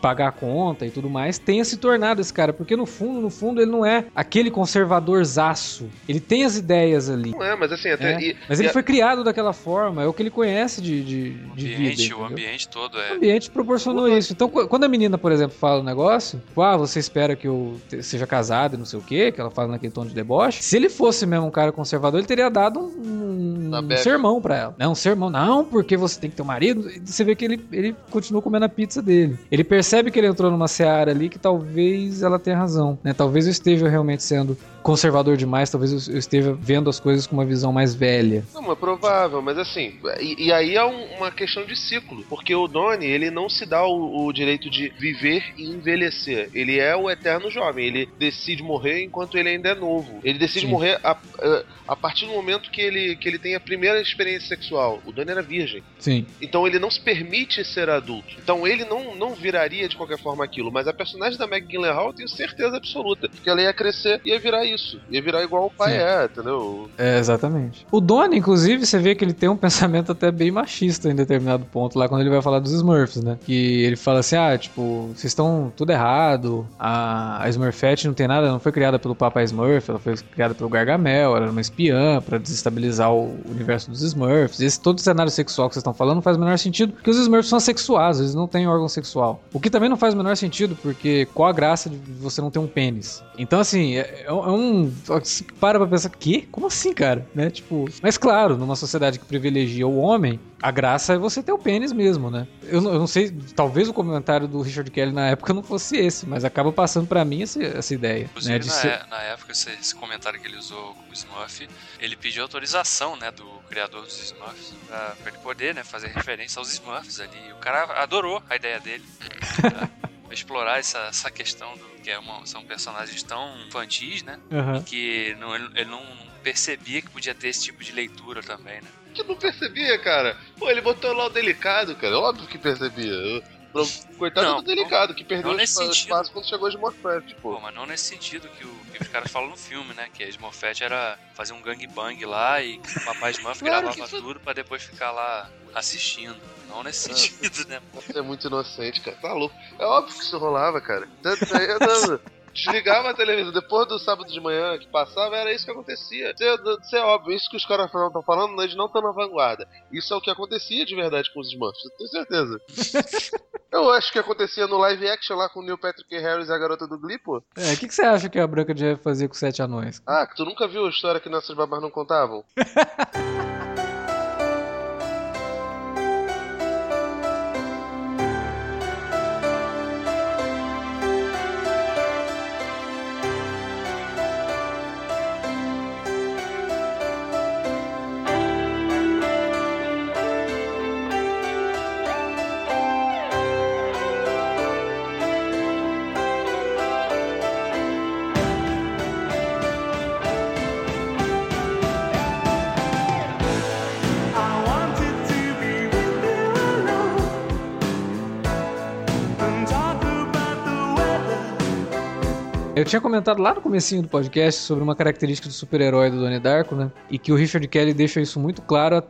pagar a conta e tudo mais, tenha se tornado esse cara, porque no fundo, no fundo ele não é aquele conservadorzaço. Ele tem as ideias ali. Não é, mas assim, até. né? e- Mas e ele a- foi criado daquela forma, é o que ele conhece de, de, O de vida. ambiente, o entendeu? ambiente todo O é. ambiente proporcionou isso. Então, qu- quando a menina, por exemplo, fala um negócio, tipo, ah, você espera que eu seja casado e não sei o quê, que ela fala naquele tom de deboche. Se ele fosse mesmo um cara conservador, ele teria dado um, um bebe. sermão pra ela. Não, um sermão, não, porque você tem que ter um marido. E Você vê que ele, ele continua comendo a pizza dele. Ele percebe que ele entrou numa seara ali que talvez ela tenha razão, né? Talvez eu esteja realmente sendo conservador demais, talvez eu esteja vendo as coisas com uma visão mais velha. Não, é provável, mas assim, e, e aí é um- uma questão de ciclo, porque o Donnie, ele não se dá o, o direito de viver e envelhecer, ele é o eterno jovem, ele decide morrer enquanto ele ainda é novo, ele decide Sim. morrer a, a, a partir do momento que ele, que ele tem a primeira experiência sexual, o Donnie era virgem, Sim. então ele não se permite ser adulto, então ele não, não vira viraria de qualquer forma aquilo, mas a personagem da Meg Gyllenhaal eu tenho certeza absoluta que ela ia crescer e ia virar isso. Ia virar igual o pai Sim. é, entendeu? É, exatamente. O Donnie, inclusive, você vê que ele tem um pensamento até bem machista em determinado ponto lá, quando ele vai falar dos Smurfs, né? Que ele fala assim, ah, tipo, vocês estão tudo errado, a, a Smurfette não tem nada, não foi criada pelo Papai Smurf, ela foi criada pelo Gargamel, ela era uma espiã pra desestabilizar o universo dos Smurfs. Esse todo o cenário sexual que vocês estão falando não faz o menor sentido, porque os Smurfs são assexuados, eles não têm órgão sexual. O que também não faz o menor sentido, porque qual a graça de você não ter um pênis? Então, assim, é, é um. Você para pra pensar, que? Como assim, cara? Né? Tipo, mas claro, numa sociedade que privilegia o homem, a graça é você ter o pênis mesmo, né? Eu, não- eu não sei, talvez o comentário do Richard Kelly na época não fosse esse, mas acaba passando pra mim essa, essa ideia. Né? Na, ser- é- na época, esse, esse comentário que ele usou com o Smurf, ele pediu autorização, né, do criador dos Smurfs, pra, pra ele poder, né, fazer referência aos Smurfs ali. O cara adorou a ideia dele. né, explorar essa, essa questão do que é uma- são personagens tão infantis, né, Aham. que não- ele, ele não percebia que podia ter esse tipo de leitura também, né. Que não percebia, cara. Pô, ele botou lá o delicado, cara. Óbvio que percebia. Pro- Coitado Não, do delicado, que perdeu não o nesse espa- sentido. espaço quando chegou de Morfett, Pô, pô. mas não nesse sentido que, o- que os caras falam no filme, né? Que a Smurfette era fazer um gangbang lá e o papai Smurf Claro gravava isso- tudo pra depois ficar lá assistindo. Não nesse sentido, né? Você é muito inocente, cara. Tá louco. É óbvio que isso rolava, cara. Desligava a televisão. Depois do sábado de manhã que passava, era isso que acontecia. Isso é, isso é óbvio. Isso que os caras estão falando, eles não estão na vanguarda. Isso é o que acontecia de verdade com os Smurfs. Eu tenho certeza. Eu acho que acontecia no live action lá com o Neil Patrick Harris e a garota do Glee, pô. É, o que, que você acha que a Branca de Neve fazia com sete anões? Ah, que tu nunca viu a história que nossas babás não contavam? Eu tinha comentado lá no comecinho do podcast sobre uma característica do super-herói do Donnie Darko, né? E que o Richard Kelly deixa isso muito claro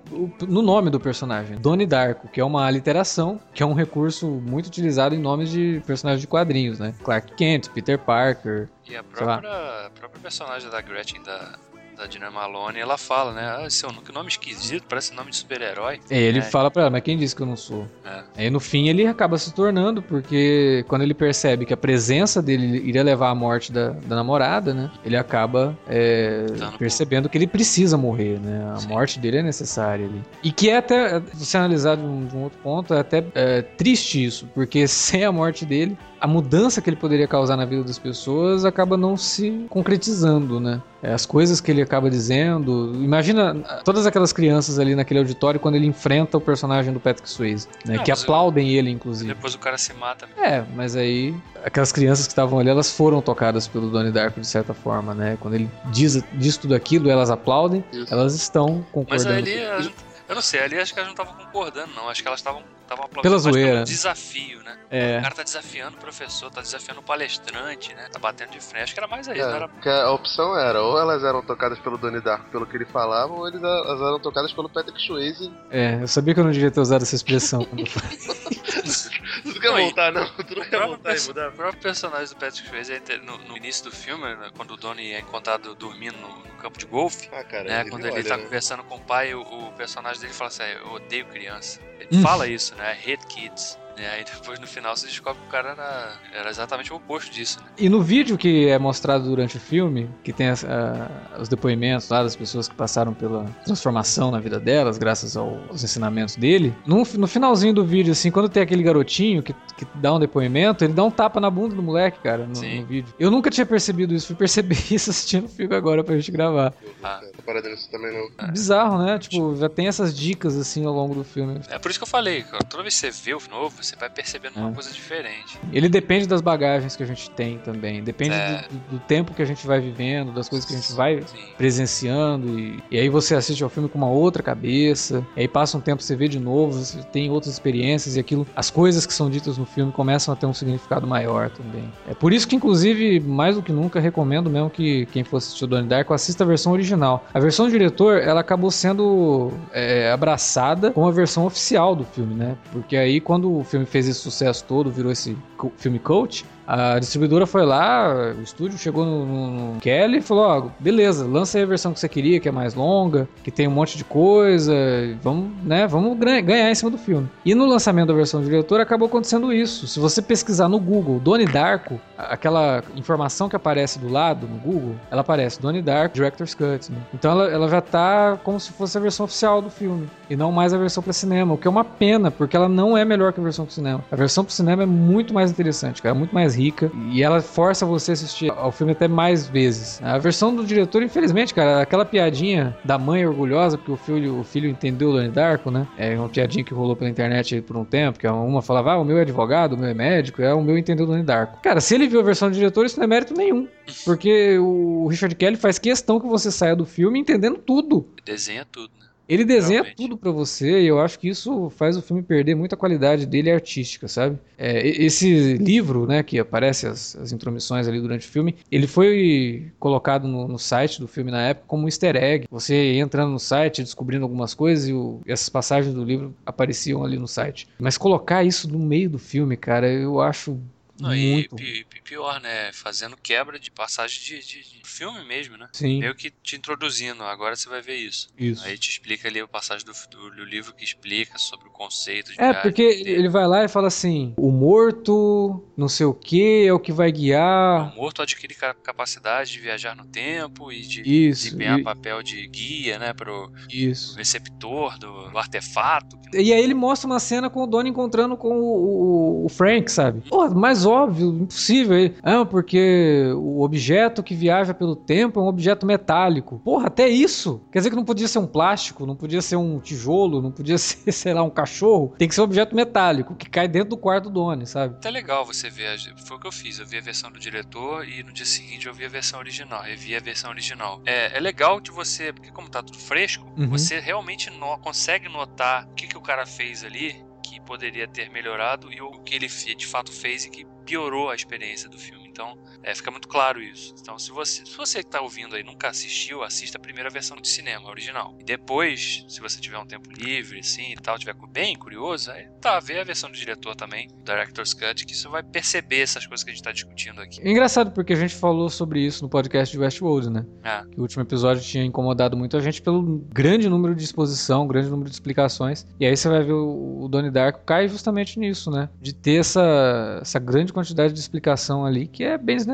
no nome do personagem, Donnie Darko, que é uma aliteração, que é um recurso muito utilizado em nomes de personagens de quadrinhos, né? Clark Kent, Peter Parker. E a própria, a própria personagem da Gretchen, da, da Dina Malone, ela fala, né? Ah, seu que nome esquisito, parece nome de super-herói. É, ele É. fala pra ela, mas quem disse que eu não sou? É. Aí no fim ele acaba se tornando, porque quando ele percebe que a presença dele iria levar à morte da, da namorada, né? Ele acaba é, percebendo que ele precisa morrer, né? A Sim. morte dele é necessária ali. E que é até, se analisar de um, de um outro ponto, é até é, triste isso, porque sem a morte dele, a mudança que ele poderia causar na vida das pessoas acaba não se concretizando, né? É, As coisas que ele acaba dizendo. Imagina todas aquelas crianças ali naquele auditório quando ele enfrenta o personagem do Patrick Swayze, né? Não, que mas eu- aplaudem ele, inclusive. Depois o cara se mata. É, mas aí aquelas crianças que estavam ali, elas foram tocadas pelo Donnie Darko de certa forma, né? Quando ele diz, diz tudo aquilo, elas aplaudem, Isso. elas estão Mas concordando. ali, elas- eu não sei, ali acho que elas não estavam concordando, não. Acho que elas estavam aplaudindo Pela mais pelo zoeira. desafio, né? É. O cara tá desafiando o professor, tá desafiando o palestrante, né? Tá batendo de frente. Acho que era mais aí, É, não era porque a opção era, ou elas eram tocadas pelo Donnie Darko pelo que ele falava, ou eles, elas eram tocadas pelo Patrick Swayze. É, eu sabia que eu não devia ter usado essa expressão quando eu falei. Tu não quer Não, voltar, não? Tu não O quer próprio, voltar e mudar? o próprio personagem do Patrick Swayze, é no, no início do filme, né, quando o Donnie é encontrado dormindo no, no campo de golfe, Ah, cara, né, quando ele olha, tá conversando com o pai, o, o personagem dele fala assim, "Ah, eu odeio criança. Ele Hum. fala isso, né, I hate kids. E aí depois no final você descobre que o cara era, era exatamente o oposto disso, né. E no vídeo que é mostrado durante o filme, que tem as- a- os depoimentos lá das pessoas que passaram pela transformação na vida delas, graças ao- aos ensinamentos dele, no, no finalzinho do vídeo, assim, quando tem aquele garotinho que, que dá um depoimento, ele dá um tapa na bunda do moleque, cara, no, Sim. no vídeo. Eu nunca tinha percebido isso, fui perceber isso assistindo o filme agora pra gente gravar. Ah. Parado nisso também, não. Bizarro, né? Tipo, já tem essas dicas, assim, ao longo do filme. É por isso que eu falei, cara, toda vez que você vê o novo, você vai percebendo É. uma coisa diferente. Ele depende das bagagens que a gente tem também. Depende É. do, do tempo que a gente vai vivendo, das coisas que a gente vai Sim. presenciando. E, e aí você assiste ao filme com uma outra cabeça. E aí passa um tempo, você vê de novo, você tem outras experiências e aquilo. As coisas que são ditas no filme começam a ter um significado maior também. É por isso que, inclusive, mais do que nunca, recomendo mesmo que quem for assistir o Donnie Darko assista a versão original. A versão do diretor, ela acabou sendo é, abraçada com a versão oficial do filme, né? Porque aí, quando o filme fez esse sucesso todo, virou esse filme coach, a distribuidora foi lá, o estúdio chegou no, no- no Kelly e falou: Ó, beleza, lança aí a versão que você queria, que é mais longa, que tem um monte de coisa, vamos, né, vamos ganhar em cima do filme. E no lançamento da versão do diretor acabou acontecendo isso. Se você pesquisar no Google Donnie Darko, aquela informação que aparece do lado no Google, ela aparece Donnie Darko Director's Cut. né? Então ela, ela já tá como se fosse a versão oficial do filme e não mais a versão para cinema, o que é uma pena, porque ela não é melhor que a versão pro cinema. A versão pro cinema é muito mais interessante, cara, é muito mais rica e ela força você a assistir ao filme até mais vezes. A versão do diretor, infelizmente, cara, aquela piadinha da mãe orgulhosa porque o filho, o filho entendeu o Donnie Darko, né? É uma piadinha que rolou pela internet por um tempo, que uma falava, ah, o meu é advogado, o meu é médico, é o meu entendeu o Donnie Darko. Cara, se ele viu a versão do diretor, isso não é mérito nenhum. Porque o Richard Kelly faz questão que você saia do filme entendendo tudo. Desenha tudo, né? Ele desenha Realmente. tudo pra você e eu acho que isso faz o filme perder muita qualidade dele artística, sabe? É, esse livro, né, que aparece as, as intromissões ali durante o filme, ele foi colocado no, no site do filme na época como um easter egg. Você entrando no site, descobrindo algumas coisas e, o- e essas passagens do livro apareciam ali no site. Mas colocar isso no meio do filme, cara, eu acho Não, e muito. pi- pi- pior, né? Fazendo quebra de passagem de, de- de filme mesmo, né? Sim, Meio que te introduzindo, agora você vai ver isso. isso. Aí te explica ali a passagem do, do, do livro que explica sobre o conceito de É, viagem porque ele vai lá e fala assim: o morto, não sei o que, é o que vai guiar. O morto adquire ca- capacidade de viajar no tempo e de Isso, desempenhar e- papel de guia, né? Pro isso. receptor do, do artefato. E aí ele mostra uma cena com o Donnie encontrando com o, o- o Frank, sabe? Pô, mais óbvio, impossível. Ah, porque o objeto que viaja pelo tempo é um objeto metálico. Porra, até isso. Quer dizer que não podia ser um plástico, não podia ser um tijolo, não podia ser, sei lá, um cachorro. Tem que ser um objeto metálico, que cai dentro do quarto do Donnie, sabe? Até legal você ver. Foi o que eu fiz. Eu vi a versão do diretor e no dia seguinte eu vi a versão original. Revi a versão original. É, é legal de você, porque como tá tudo fresco, Uhum. você realmente no- consegue notar o que, que o cara fez ali que poderia ter melhorado e o que ele de fato fez e que piorou a experiência do filme. Então, é, fica muito claro isso. Então, se você, se você que tá ouvindo aí nunca assistiu, assista a primeira versão de cinema, original. E depois, se você tiver um tempo livre, assim e tal, tiver bem curioso, aí tá, vê a versão do diretor também, do Director's Cut, que você vai perceber essas coisas que a gente tá discutindo aqui. É engraçado porque a gente falou sobre isso no podcast de Westworld, né? Ah, que o último episódio tinha incomodado muito a gente pelo grande número de exposição, grande número de explicações. E aí você vai ver o, o Donnie Darko cai justamente nisso, né? De ter essa, essa grande quantidade de explicação ali que é bem desnecessária,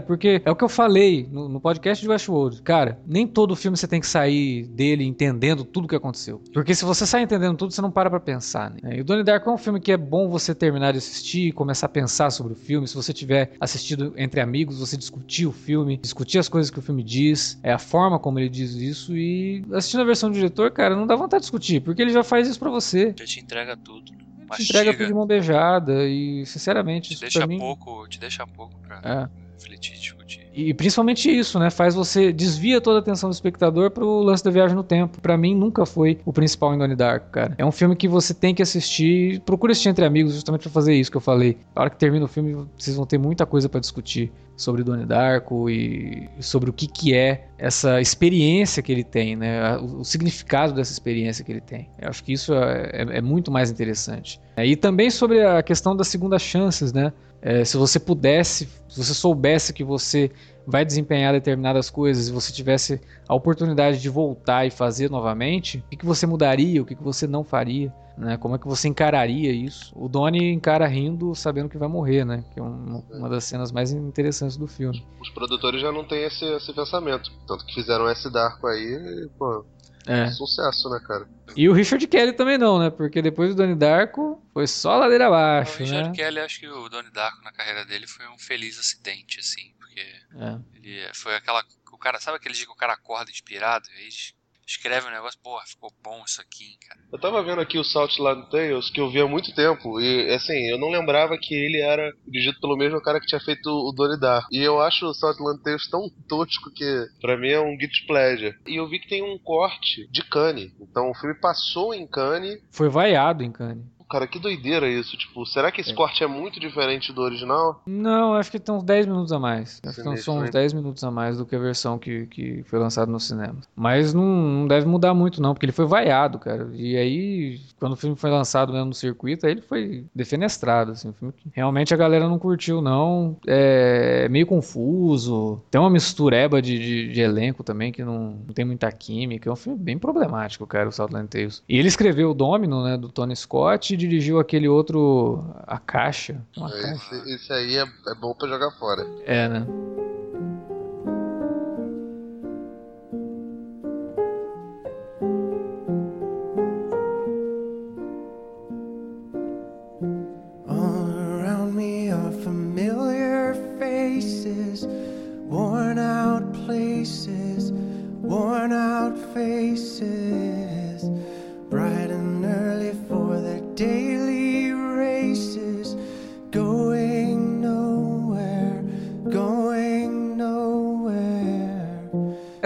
porque é o que eu falei no, no podcast de Westworld. Cara, nem todo filme você tem que sair dele entendendo tudo o que aconteceu. Porque se você sai entendendo tudo, você não para pra pensar, né? E o Donnie Darko é um filme que é bom você terminar de assistir começar a pensar sobre o filme. Se você tiver assistido entre amigos, você discutir o filme, discutir as coisas que o filme diz, é a forma como ele diz isso e assistindo a versão do diretor, cara, não dá vontade de discutir, porque ele já faz isso pra você. já te entrega tudo. Né? Te entrega tudo de mão beijada e, sinceramente, te isso deixa mim... pouco, te deixa pouco pra É. refletir, discutir. E principalmente isso, né? Faz você desvia toda a atenção do espectador pro lance da viagem no tempo. Pra mim nunca foi o principal em Donnie Darko, cara. É um filme que você tem que assistir, procura assistir entre amigos justamente pra fazer isso que eu falei. Na hora que termina o filme, vocês vão ter muita coisa pra discutir sobre Donnie Darko e sobre o que que é essa experiência que ele tem, né? O, o significado dessa experiência que ele tem. Eu acho que isso é, é- é muito mais interessante. É, E também sobre a questão das segundas chances, né? É, se você pudesse, se você soubesse que você vai desempenhar determinadas coisas e você tivesse a oportunidade de voltar e fazer novamente, o que, que você mudaria, o que, que você não faria, né? Como é que você encararia isso? O Donnie encara rindo, sabendo que vai morrer, né? Que é um- uma das cenas mais interessantes do filme. Os produtores já não têm esse, esse pensamento. Tanto que fizeram esse Darko aí, pô, É. sucesso, né, cara? E o Richard Kelly também não, né? Porque depois do Donnie Darko foi só ladeira o abaixo, Richard né? Kelly, acho que o Donnie Darko na carreira dele foi um feliz acidente, assim, porque É. ele foi aquela. O cara, sabe aquele dia que o cara acorda inspirado? E aí escreve um negócio, porra, ficou bom isso aqui, hein, cara. Eu tava vendo aqui o Southland Tales, que eu vi há muito tempo, e assim, eu não lembrava que ele era dirigido pelo mesmo cara que tinha feito o Donnie Darko. E eu acho o Southland Tales tão tosco que pra mim é um guilty pleasure. E eu vi que tem um corte de Cannes. Então o filme passou em Cannes. Foi vaiado em Cannes. Cara, que doideira isso. Tipo, será que esse É. corte é muito diferente do original? Não, acho que tem uns 10 minutos a mais. Acho que são uns hein? 10 minutos a mais do que a versão que, que foi lançada no cinema. Mas não, não deve mudar muito, não, porque ele foi vaiado, cara. E aí, quando o filme foi lançado mesmo no circuito, aí ele foi defenestrado. Assim, um filme que realmente a galera não curtiu, não. É meio confuso. Tem uma mistureba de, de, de elenco também que não, não tem muita química. É um filme bem problemático, cara, o Southland Tales. E ele escreveu o Domino, né, do Tony Scott, dirigiu aquele outro, A Caixa. Uma Caixa. Esse, esse aí é, é bom pra jogar fora. É, né? All around me are familiar faces, worn out places, worn out faces,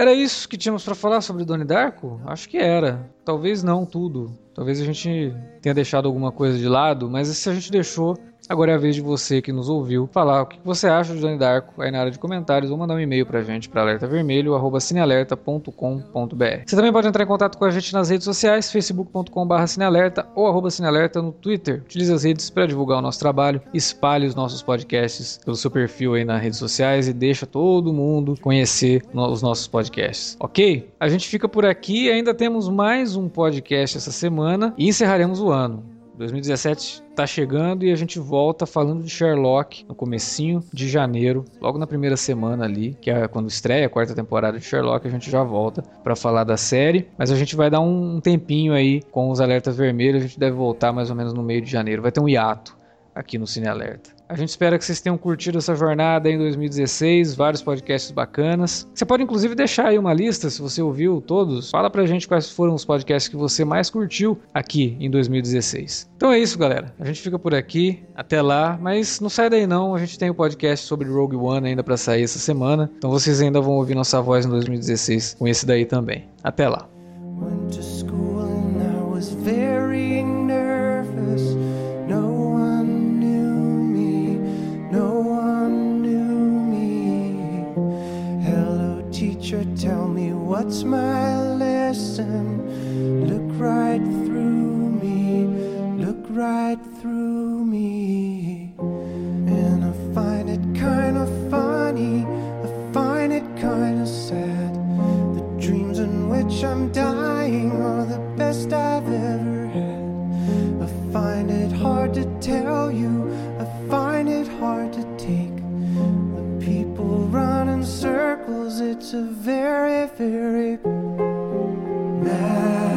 Era isso que tínhamos pra falar sobre Donnie Darko? Acho que era. Talvez não tudo. Talvez a gente tenha deixado alguma coisa de lado, mas se a gente deixou, agora é a vez de você que nos ouviu falar o que você acha de Donnie Darko aí na área de comentários ou mandar um e-mail pra gente para alertavermelho@cinealerta.com.br. Você também pode entrar em contato com a gente nas redes sociais, facebook.com/cinealerta ou arroba cinealerta no Twitter. Utilize as redes para divulgar o nosso trabalho, espalhe os nossos podcasts pelo seu perfil aí nas redes sociais e deixa todo mundo conhecer os nossos podcasts. Ok? A gente fica por aqui, ainda temos mais um podcast essa semana e encerraremos o ano. 2017 tá chegando e a gente volta falando de Sherlock no comecinho de janeiro, logo na primeira semana ali, que é quando estreia a quarta temporada de Sherlock, a gente já volta para falar da série, mas a gente vai dar um tempinho aí com os alertas vermelhos, a gente deve voltar mais ou menos no meio de janeiro, vai ter um hiato aqui no Cine Alerta. A gente espera que vocês tenham curtido essa jornada em 2016, vários podcasts bacanas. Você pode inclusive deixar aí uma lista, se você ouviu todos. Fala pra gente quais foram os podcasts que você mais curtiu aqui em 2016. Então é isso, galera. A gente fica por aqui. Até lá, mas não sai daí não. A gente tem o podcast sobre Rogue One ainda pra sair essa semana. Então vocês ainda vão ouvir nossa voz em 2016 com esse daí também. Até lá. What's my lesson. Look right through me, look right through me. And I find it kind of funny, I find it kind of sad. The dreams in which I'm dying are the best I've ever had. I find it hard to tell you, circles. It's a very, very mad.